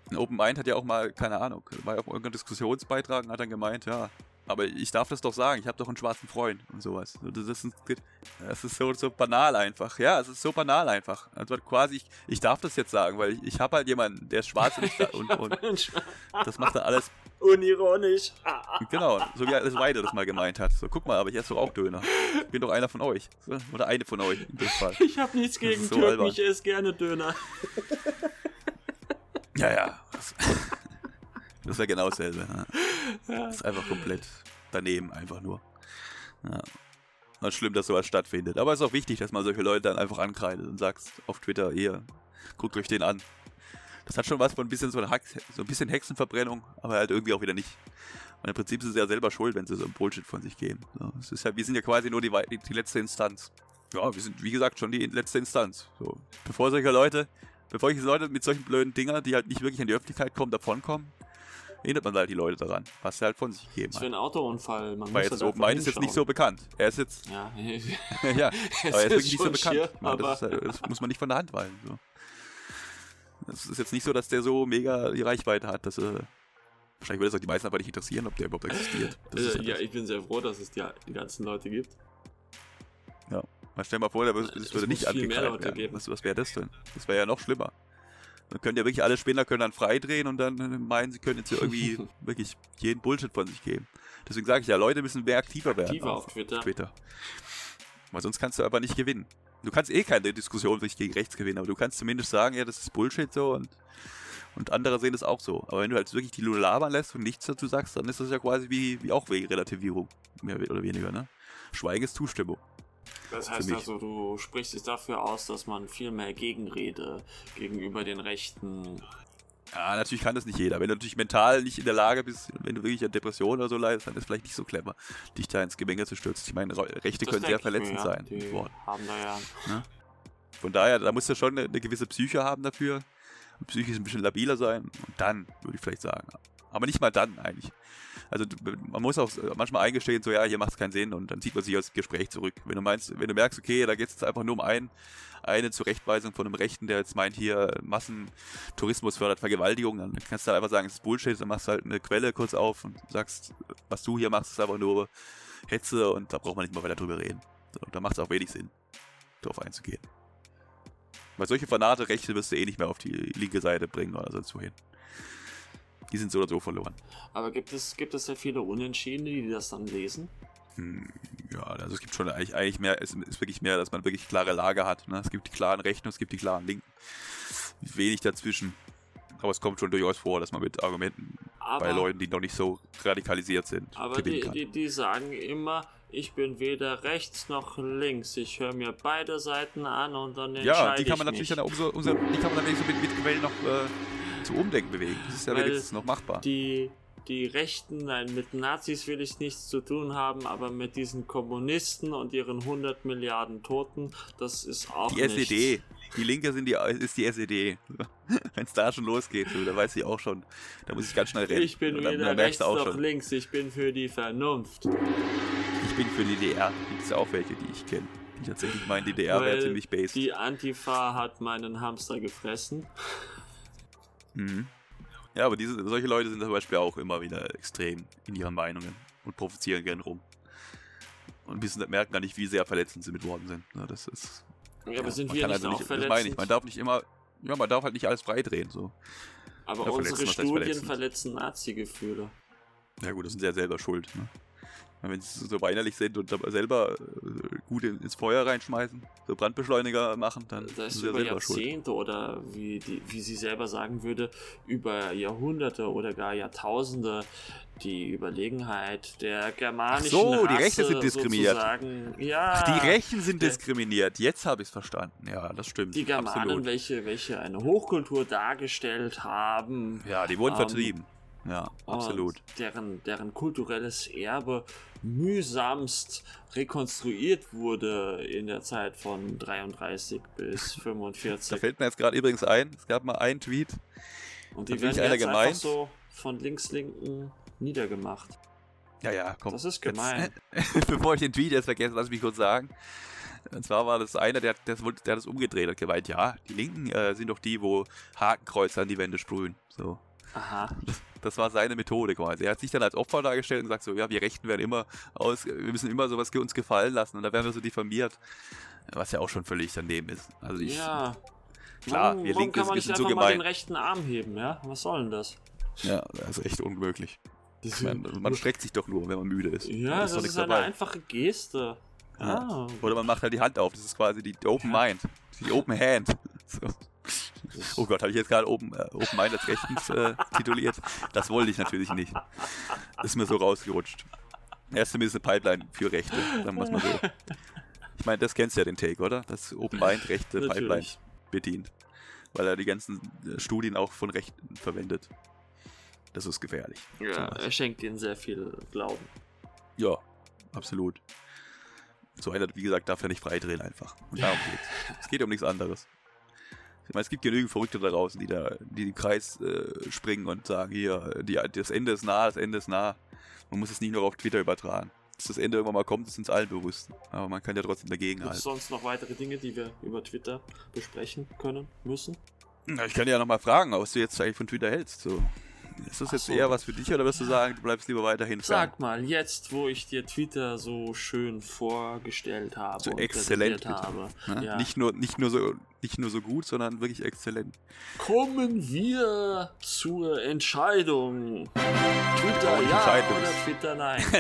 A: Und Open Mind hat ja auch mal, keine Ahnung, war ja auch irgendein Diskussionsbeitrag und hat dann gemeint, ja, aber ich darf das doch sagen, ich habe doch einen schwarzen Freund und sowas. Das ist, das ist so, so banal einfach. Ja, es ist so banal einfach. Also quasi, ich, ich darf das jetzt sagen, weil ich, ich habe halt jemanden, der ist schwarz und, und, (laughs) und das macht dann alles, (laughs)
H: Unironisch.
A: Genau, so wie alles Weide das mal gemeint hat. So, guck mal, aber ich esse doch auch Döner. Ich bin doch einer von euch. So, oder eine von euch in dem Fall.
H: Ich habe nichts gegen
A: so
H: Türken, ich esse gerne Döner. (laughs)
A: Ja, ja. Das, ist ja genau dasselbe. Das ist einfach komplett daneben, einfach nur. Ja. Und schlimm, dass sowas stattfindet. Aber es ist auch wichtig, dass man solche Leute dann einfach ankreidet und sagst auf Twitter, hier, guckt euch den an. Das hat schon was von ein bisschen so, ein Hax, so ein bisschen Hexenverbrennung, aber halt irgendwie auch wieder nicht. Und im Prinzip sind sie ja selber schuld, wenn sie so einen Bullshit von sich geben. So, es ist ja, wir sind ja quasi nur die, die, die letzte Instanz. Ja, wir sind, wie gesagt, schon die letzte Instanz. So. Bevor solche Leute, bevor solche Leute mit solchen blöden Dinger, die halt nicht wirklich in die Öffentlichkeit kommen, davonkommen, erinnert man halt die Leute daran, was sie halt von sich gegeben
H: Das für
A: haben.
H: ein Autounfall. Man
A: Weil jetzt
H: halt
A: Open Mind ist jetzt nicht so bekannt. Er ist jetzt,
H: Ja, (laughs)
A: ja, aber er ist
H: ist
A: wirklich nicht so bekannt.
H: schier,
A: Ich meine, das, ist, halt- das muss man nicht von der Hand weisen. So. Es ist jetzt nicht so, dass der so mega die Reichweite hat, dass er. Wahrscheinlich würde es auch die meisten einfach nicht interessieren, ob der überhaupt existiert.
H: Äh,
A: halt
H: ja,
A: das.
H: ich bin sehr froh, dass es die, die ganzen Leute gibt.
A: Mal stell mal vor, der, das
H: Es
A: würde nicht
H: Leute
A: werden.
H: geben.
A: Was, was wäre das denn? Das wäre ja noch schlimmer. Dann können ja wirklich alle Spinner können dann freidrehen und dann meinen, sie können jetzt hier irgendwie (laughs) wirklich jeden Bullshit von sich geben. Deswegen sage ich ja, Leute müssen mehr aktiver werden.
H: Aktiver auf Twitter.
A: Twitter. Weil sonst kannst du aber nicht gewinnen. Du kannst eh keine Diskussion wirklich gegen rechts gewinnen, aber du kannst zumindest sagen, ja, das ist Bullshit so und, und andere sehen das auch so. Aber wenn du halt wirklich die Lule labern lässt und nichts dazu sagst, dann ist das ja quasi wie, wie auch wie Relativierung. Mehr oder weniger, ne? Schweigen ist Zustimmung.
H: Das heißt also, du sprichst dich dafür aus, dass man viel mehr Gegenrede gegenüber den Rechten.
A: Ja, natürlich kann das nicht jeder. Wenn du natürlich mental nicht in der Lage bist, wenn du wirklich an Depressionen oder so leidest, dann ist es vielleicht nicht so clever, dich da ins Gemenge zu stürzen. Ich meine, Re- Rechte
H: Das
A: können sehr
H: mir,
A: verletzend
H: ja.
A: sein.
H: Die haben da ja.
A: Von daher, da musst du schon eine, eine gewisse Psyche haben dafür. Und psychisch ein bisschen labiler sein. Und dann, würde ich vielleicht sagen. Aber nicht mal dann eigentlich. Also man muss auch manchmal eingestehen, so ja, hier macht es keinen Sinn und dann zieht man sich aus dem Gespräch zurück. Wenn du meinst, wenn du merkst, okay, da geht es jetzt einfach nur um einen, eine Zurechtweisung von einem Rechten, der jetzt meint, hier Massentourismus fördert Vergewaltigung, dann kannst du halt einfach sagen, es ist Bullshit, dann machst du halt eine Quelle kurz auf und sagst, was du hier machst, ist einfach nur Hetze und da braucht man nicht mal weiter drüber reden. So, da macht es auch wenig Sinn, darauf einzugehen. Weil solche Fanate Rechte wirst du eh nicht mehr auf die linke Seite bringen oder sonst wohin. Die sind so oder so verloren.
H: Aber gibt es, gibt es sehr viele Unentschiedene, die das dann lesen?
A: Hm, ja, also es gibt schon eigentlich, eigentlich mehr, es ist wirklich mehr, dass man wirklich klare Lager hat. Ne? Es gibt die klaren Rechten und es gibt die klaren Linken. Wenig dazwischen. Aber es kommt schon durchaus vor, dass man mit Argumenten
H: Aber,
A: bei Leuten, die noch nicht so radikalisiert sind,
H: aber die, die, die sagen immer, ich bin weder rechts noch links. Ich höre mir beide Seiten an und dann entscheide
A: ja, die kann man
H: ich
A: natürlich
H: mich.
A: dann umso, umso, die kann man dann wenigstens mit, mit Quellen noch äh, zu Umdenken bewegen. Das ist ja
H: Weil
A: wenigstens noch machbar.
H: die, die Rechten, nein, mit Nazis will ich nichts zu tun haben, aber mit diesen Kommunisten und ihren 100 Milliarden Toten, das ist auch
A: Die
H: nichts.
A: SED. Die Linke sind die, ist die SED. (laughs) Wenn es da schon losgeht, so, da weiß ich auch schon. Da muss ich ganz schnell rennen.
H: Ich bin
A: dann,
H: weder
A: dann
H: rechts noch
A: schon.
H: links, ich bin für die Vernunft.
A: Ich bin für die DDR. Gibt es ja auch welche, die ich kenne. Die tatsächlich meinen, die DDR wäre ziemlich based.
H: Die Antifa hat meinen Hamster gefressen. (laughs)
A: Mhm. Ja, aber diese, solche Leute sind zum Beispiel auch immer wieder extrem in ihren Meinungen und provozieren gern rum. Und wissen, merken gar nicht, wie sehr verletzend sie mit Worten sind. Ja, das ist.
H: Ja, aber sind
A: man
H: wir nicht
A: also
H: auch
A: Das
H: verletzend?
A: meine ich. Man darf nicht immer. Ja, man darf halt nicht alles freidrehen. So.
H: aber
A: Ja,
H: unsere Studien verletzen Nazi-Gefühle.
A: Ja gut, das sind sie ja selber schuld. Ne? Wenn sie so weinerlich sind und selber äh, gut in- ins Feuer reinschmeißen, so Brandbeschleuniger machen, dann
H: Das
A: sind
H: ist
A: sie
H: über
A: selber schuld.
H: Jahrzehnte oder wie, die, wie sie selber sagen würde, über Jahrhunderte oder gar Jahrtausende die Überlegenheit der germanischen
A: Ach so, die
H: Rasse
A: Rechte sind diskriminiert.
H: sozusagen. Ja,
A: Ach, die Rechten sind
H: der-
A: diskriminiert. Jetzt habe ich es verstanden. Ja, das stimmt.
H: die Germanen,
A: Absolut.
H: welche, welche eine Hochkultur dargestellt haben.
A: Ja, die wurden
H: Ähm,
A: vertrieben. Ja, absolut.
H: Und deren, deren kulturelles Erbe mühsamst rekonstruiert wurde in der Zeit von 33 bis (laughs)
A: Da
H: 45.
A: fällt mir jetzt gerade übrigens ein, es gab mal einen Tweet.
H: Und die
A: hat
H: werden jetzt
A: gemeint?
H: einfach so von links-linken niedergemacht.
A: Ja, ja, komm.
H: Das ist gemein.
A: Jetzt, (laughs) bevor ich den Tweet jetzt vergesse, lass mich kurz sagen. Und zwar war das einer, der, der, der hat das umgedreht, hat gemeint, ja, die Linken äh, sind doch die, wo Hakenkreuze an die Wände sprühen. So.
H: Aha.
A: Das war seine Methode quasi. Er hat sich dann als Opfer dargestellt und gesagt so, ja, wir Rechten werden immer aus, wir müssen immer sowas uns gefallen lassen und da werden wir so diffamiert. Was ja auch schon völlig daneben ist. Also ich,
H: ja.
A: klar,
H: warum,
A: wir Linke
H: man
A: ein
H: nicht
A: bisschen zu
H: mal den
A: gemein.
H: rechten Arm heben, ja? Was soll denn das?
A: Ja, das ist echt unmöglich. Ich meine, man streckt sich doch nur, wenn man müde ist.
H: ja,
A: Da
H: das ist
A: nichts
H: eine
A: dabei.
H: einfache Geste.
A: Ja.
H: Ah.
A: Oder man macht halt die Hand auf. Das ist quasi die Open Mind. Die Open Hand. (laughs) So. Oh Gott, habe ich jetzt gerade Open, äh, Open Mind als rechtens äh, tituliert? Das wollte ich natürlich nicht. Ist mir so rausgerutscht. Er ist zumindest eine Pipeline für Rechte, sagen wir es mal so. Ich meine, das kennst du ja den Take, oder? Das Open Mind rechte Pipeline
H: Natürlich.
A: bedient. Weil er die ganzen äh, Studien auch von Rechten verwendet. Das ist gefährlich.
H: Ja, er schenkt ihnen sehr viel Glauben.
A: Ja, absolut. So einer, wie gesagt, darf ja nicht freidrehen einfach. Und darum geht's. Es geht um nichts anderes. Es gibt genügend Verrückte da draußen, die da die den Kreis äh, springen und sagen, hier, die, das Ende ist nah, das Ende ist nah. Man muss es nicht nur auf Twitter übertragen. Dass das Ende irgendwann mal kommt, ist uns allen bewusst. Aber man kann ja trotzdem dagegen
H: Gibt es
A: halten.
H: sonst noch weitere Dinge, die wir über Twitter besprechen können, müssen?
A: Na, ich kann ja nochmal fragen, was du jetzt eigentlich von Twitter hältst. So. Ist das jetzt
H: so.
A: eher was für dich oder wirst du sagen, du bleibst lieber weiterhin Fan?
H: Sag mal, jetzt, wo ich dir Twitter so schön vorgestellt habe
A: So exzellent
H: habe,
A: ne?
H: ja,
A: nicht, nur, nicht, nur so, nicht nur so gut, sondern wirklich exzellent.
H: kommen wir zur Entscheidung. Twitter
A: Oh,
H: ja oder Twitter nein. (laughs)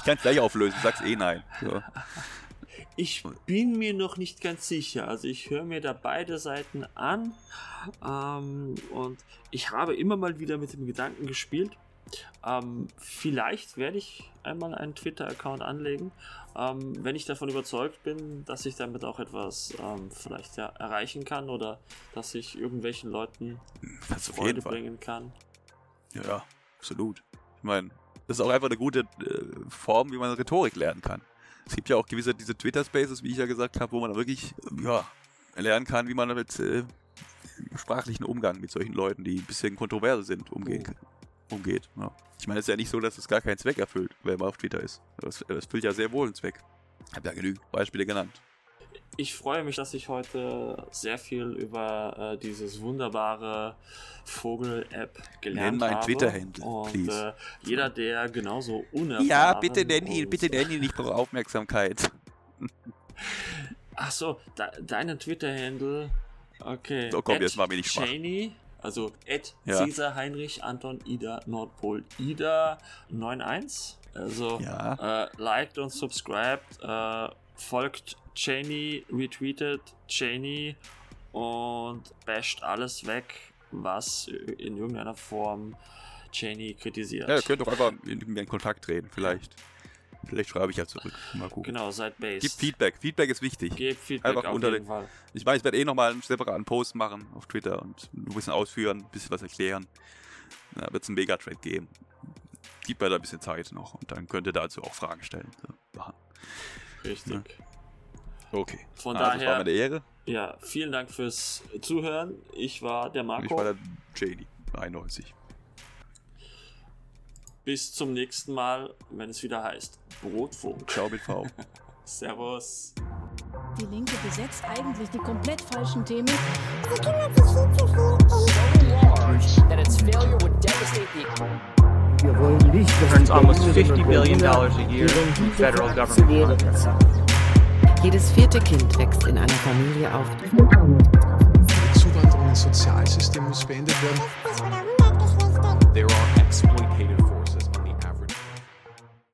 A: Ich kann es gleich auflösen, du sagst eh nein. So. (laughs)
H: Ich bin mir noch nicht ganz sicher. Also ich höre mir da beide Seiten an ähm, und ich habe immer mal wieder mit dem Gedanken gespielt. Ähm, vielleicht werde ich einmal einen Twitter-Account anlegen, ähm, wenn ich davon überzeugt bin, dass ich damit auch etwas ähm, vielleicht ja, erreichen kann oder dass ich irgendwelchen Leuten
A: Das
H: Freude bringen kann.
A: Ja, ja, absolut. Ich meine, das ist auch einfach eine gute äh, Form, wie man Rhetorik lernen kann. Es gibt ja auch gewisse diese Twitter-Spaces, wie ich ja gesagt habe, wo man wirklich ja, lernen kann, wie man mit äh, sprachlichen Umgang mit solchen Leuten, die ein bisschen kontroverse sind, umgehen, umgeht. Ja. Ich meine, es ist ja nicht so, dass es gar keinen Zweck erfüllt, wenn man auf Twitter ist. Es, es füllt ja sehr wohl einen Zweck. Ich habe ja genügend Beispiele genannt.
H: Ich freue mich, dass ich heute sehr viel über äh, dieses wunderbare Vogel-App gelernt
A: Nenn mein
H: habe.
A: Twitter-Handle,
H: Und
A: please.
H: äh, jeder, der genauso unerfahren
A: Ja, bitte nenn ihn, bitte nenn ihn, ich brauche Aufmerksamkeit. (laughs)
H: Ach so, de deine Twitter-Handle. Okay.
A: So, komm,
H: At
A: jetzt mich nicht schwach.
H: Cheney, also at
A: Ja.
H: Cäsar Heinrich Anton Ida Nordpol Ida 91. Also
A: Ja.
H: äh, liked und subscribed, äh, folgt Cheney, retweetet Cheney und basht alles weg, was in irgendeiner Form Cheney kritisiert.
A: Ja, ihr könnt doch einfach mit mir in Kontakt treten, vielleicht. Vielleicht schreibe ich ja zurück. Mal gucken.
H: Genau, seid based.
A: Gib Feedback. Feedback ist wichtig.
H: Gebt Feedback
A: Einfach
H: auf
A: unter
H: jeden
A: den-
H: Fall.
A: Ich meine, ich werde eh nochmal einen separaten Post machen auf Twitter und ein bisschen ausführen, ein bisschen was erklären. Da wird es einen Megatrade geben. Gib mir da ein bisschen Zeit noch und dann könnt ihr dazu auch Fragen stellen. So.
H: Richtig.
A: Ja. Okay.
H: Von
A: also, war
H: daher-
A: mir eine Ehre.
H: Ja, vielen Dank fürs Zuhören. Ich war der
A: Und
H: Marco.
A: ich war der JD, 91.
H: Bis zum nächsten Mal, wenn es wieder heißt Brotfunk.
A: Ciao mit V. (laughs)
H: Servus.
B: Die Linke besetzt eigentlich die komplett falschen Themen.
I: so large that its failure would devastate the
C: Wir wollen nicht, dass
D: earns
C: die
D: almost
C: Berlinerinnen
D: $50
C: und
D: billion
C: Berliner
D: a year
C: Rendite
D: federal government contracts.
E: Jedes vierte Kind wächst in einer Familie auf,
F: Die Zuwanderung ins Sozialsystem muss beendet werden.